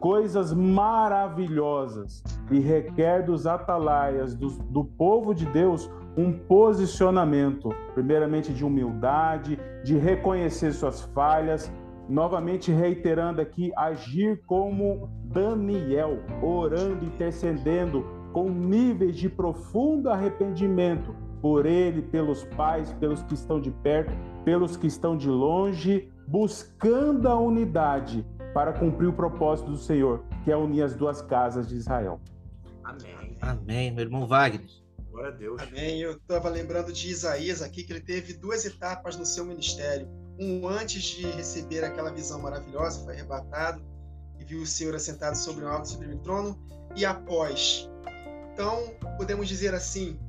coisas maravilhosas, e requer dos atalaias, do, do povo de Deus, um posicionamento, primeiramente de humildade, de reconhecer suas falhas, novamente reiterando aqui, agir como Daniel, orando, intercedendo com níveis de profundo arrependimento por ele, pelos pais, pelos que estão de perto, pelos que estão de longe, buscando a unidade para cumprir o propósito do Senhor, que é unir as duas casas de Israel. Amém. Amém, meu irmão Wagner. Glória a Deus. Amém. Eu estava lembrando de Isaías aqui, que ele teve duas etapas no seu ministério um antes de receber aquela visão maravilhosa, foi arrebatado e viu o Senhor assentado sobre um alto e sublime trono, e após. Então, podemos dizer assim: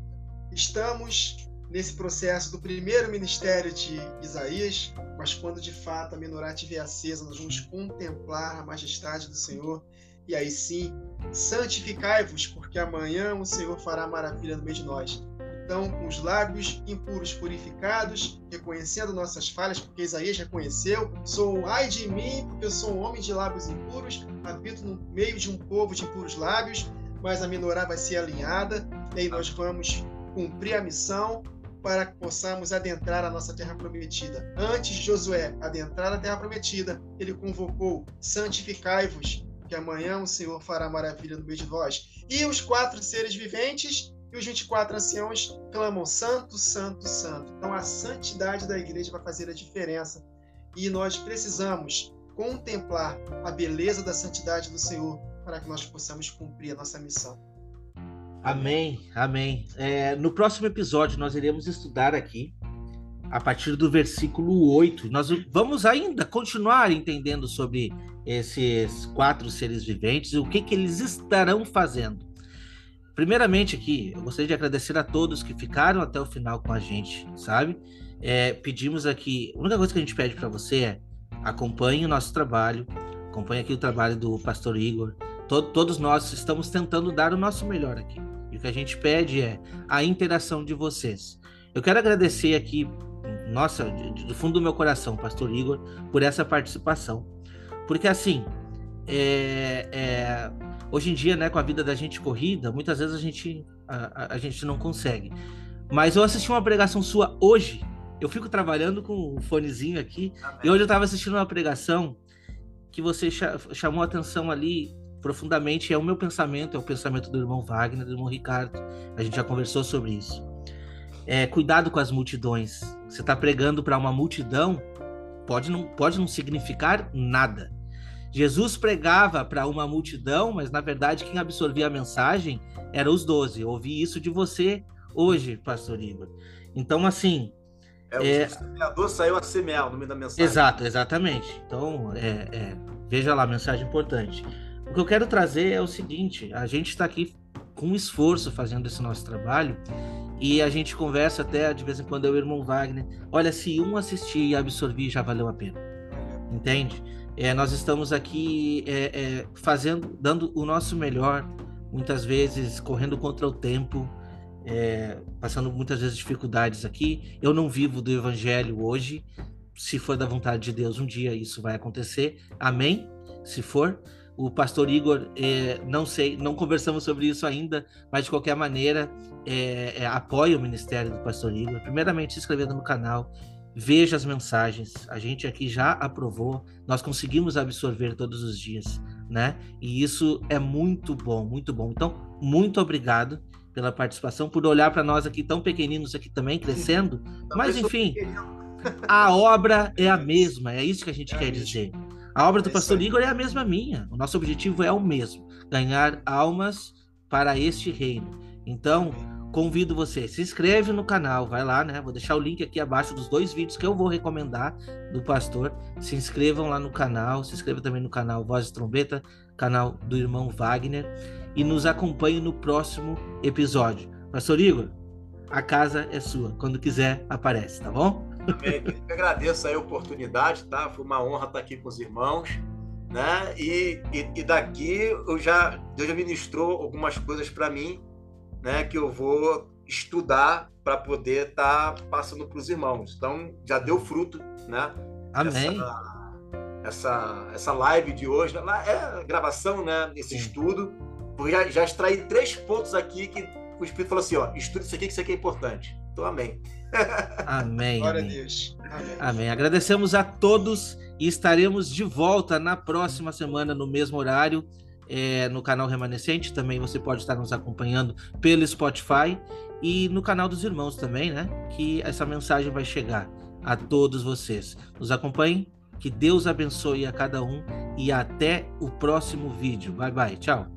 estamos nesse processo do primeiro ministério de Isaías, mas quando de fato a menorá estiver acesa, nós vamos contemplar a majestade do Senhor. E aí sim, santificai-vos, porque amanhã o Senhor fará maravilha no meio de nós. Então, com os lábios impuros purificados, reconhecendo nossas falhas, porque Isaías reconheceu: sou ai de mim, porque eu sou um homem de lábios impuros, habito no meio de um povo de impuros lábios, mas a menorá vai ser alinhada e nós vamos cumprir a missão para que possamos adentrar a nossa terra prometida. Antes de Josué adentrar a terra prometida, ele convocou: santificai-vos, que amanhã o Senhor fará maravilha no meio de vós. E os quatro seres viventes e os 24 anciãos clamam: Santo, Santo, Santo. Então a santidade da igreja vai fazer a diferença. E nós precisamos contemplar a beleza da santidade do Senhor para que nós possamos cumprir a nossa missão. Amém, amém. É, no próximo episódio, nós iremos estudar aqui, a partir do versículo 8. Nós vamos ainda continuar entendendo sobre esses quatro seres viventes e o que, que eles estarão fazendo. Primeiramente aqui, eu gostaria de agradecer a todos que ficaram até o final com a gente, sabe? É, pedimos aqui, a única coisa que a gente pede para você é acompanhe o nosso trabalho, acompanhe aqui o trabalho do pastor Igor. Todo, todos nós estamos tentando dar o nosso melhor aqui. O que a gente pede é a interação de vocês. Eu quero agradecer aqui nossa, do fundo do meu coração, Pastor Igor, por essa participação. Porque assim, é, é, hoje em dia, né, com a vida da gente corrida, muitas vezes a gente, a, a, gente não consegue. Mas eu assisti uma pregação sua hoje. Eu fico trabalhando com o fonezinho aqui. Amém. E hoje eu estava assistindo uma pregação que você chamou atenção ali profundamente. É o meu pensamento, é o pensamento do irmão Wagner, do irmão Ricardo. A gente já conversou sobre isso. É, cuidado com as multidões. Você está pregando para uma multidão, pode não, pode não significar nada. Jesus pregava para uma multidão, mas na verdade quem absorvia a mensagem eram os doze. Eu ouvi isso de você hoje, pastor Igor. Então, assim. É, é... o semeador saiu a semear, o nome da mensagem. Exato, exatamente. Então, é, é, veja lá, mensagem importante. O que eu quero trazer é o seguinte: a gente está aqui com esforço fazendo esse nosso trabalho e a gente conversa até de vez em quando eu e o irmão Wagner. Olha, se um assistir e absorver, já valeu a pena. Entende? É, nós estamos aqui é, é, fazendo, dando o nosso melhor, muitas vezes correndo contra o tempo, é, passando muitas vezes dificuldades aqui. Eu não vivo do evangelho hoje. Se for da vontade de Deus, um dia isso vai acontecer. Amém? Se for. O pastor Igor, é, não sei, não conversamos sobre isso ainda, mas de qualquer maneira, é, é, apoia o ministério do pastor Igor. Primeiramente, se inscrevendo no canal, veja as mensagens. A gente aqui já aprovou, nós conseguimos absorver todos os dias, né? E isso é muito bom, muito bom. Então, muito obrigado pela participação, por olhar para nós aqui tão pequeninos aqui também, crescendo. Mas enfim, a obra é a mesma, é isso que a gente é quer dizer. A obra do é pastor Igor é a mesma minha. O nosso objetivo é o mesmo: ganhar almas para este reino. Então, convido você, se inscreve no canal, vai lá, né? Vou deixar o link aqui abaixo dos dois vídeos que eu vou recomendar do pastor. Se inscrevam lá no canal, se inscreva também no canal Voz de Trombeta, canal do irmão Wagner, e nos acompanhe no próximo episódio. Pastor Igor, a casa é sua. Quando quiser, aparece, tá bom? Também, eu agradeço a oportunidade, tá? Foi uma honra estar aqui com os irmãos, né? E, e, e daqui eu já Deus já ministrou algumas coisas para mim né, que eu vou estudar para poder estar tá passando para os irmãos. Então, já deu fruto, né? Amém. Essa, essa, essa live de hoje, é gravação, né? Esse Sim. estudo. Já, já extraí três pontos aqui que o Espírito falou assim: ó, estude isso aqui, que isso aqui é importante. Então, amém. Amém. Glória a Deus. Amém. amém. Agradecemos a todos e estaremos de volta na próxima semana, no mesmo horário é, no canal Remanescente, também você pode estar nos acompanhando pelo Spotify e no canal dos irmãos também, né? Que essa mensagem vai chegar a todos vocês. Nos acompanhem, que Deus abençoe a cada um e até o próximo vídeo. Bye bye, tchau.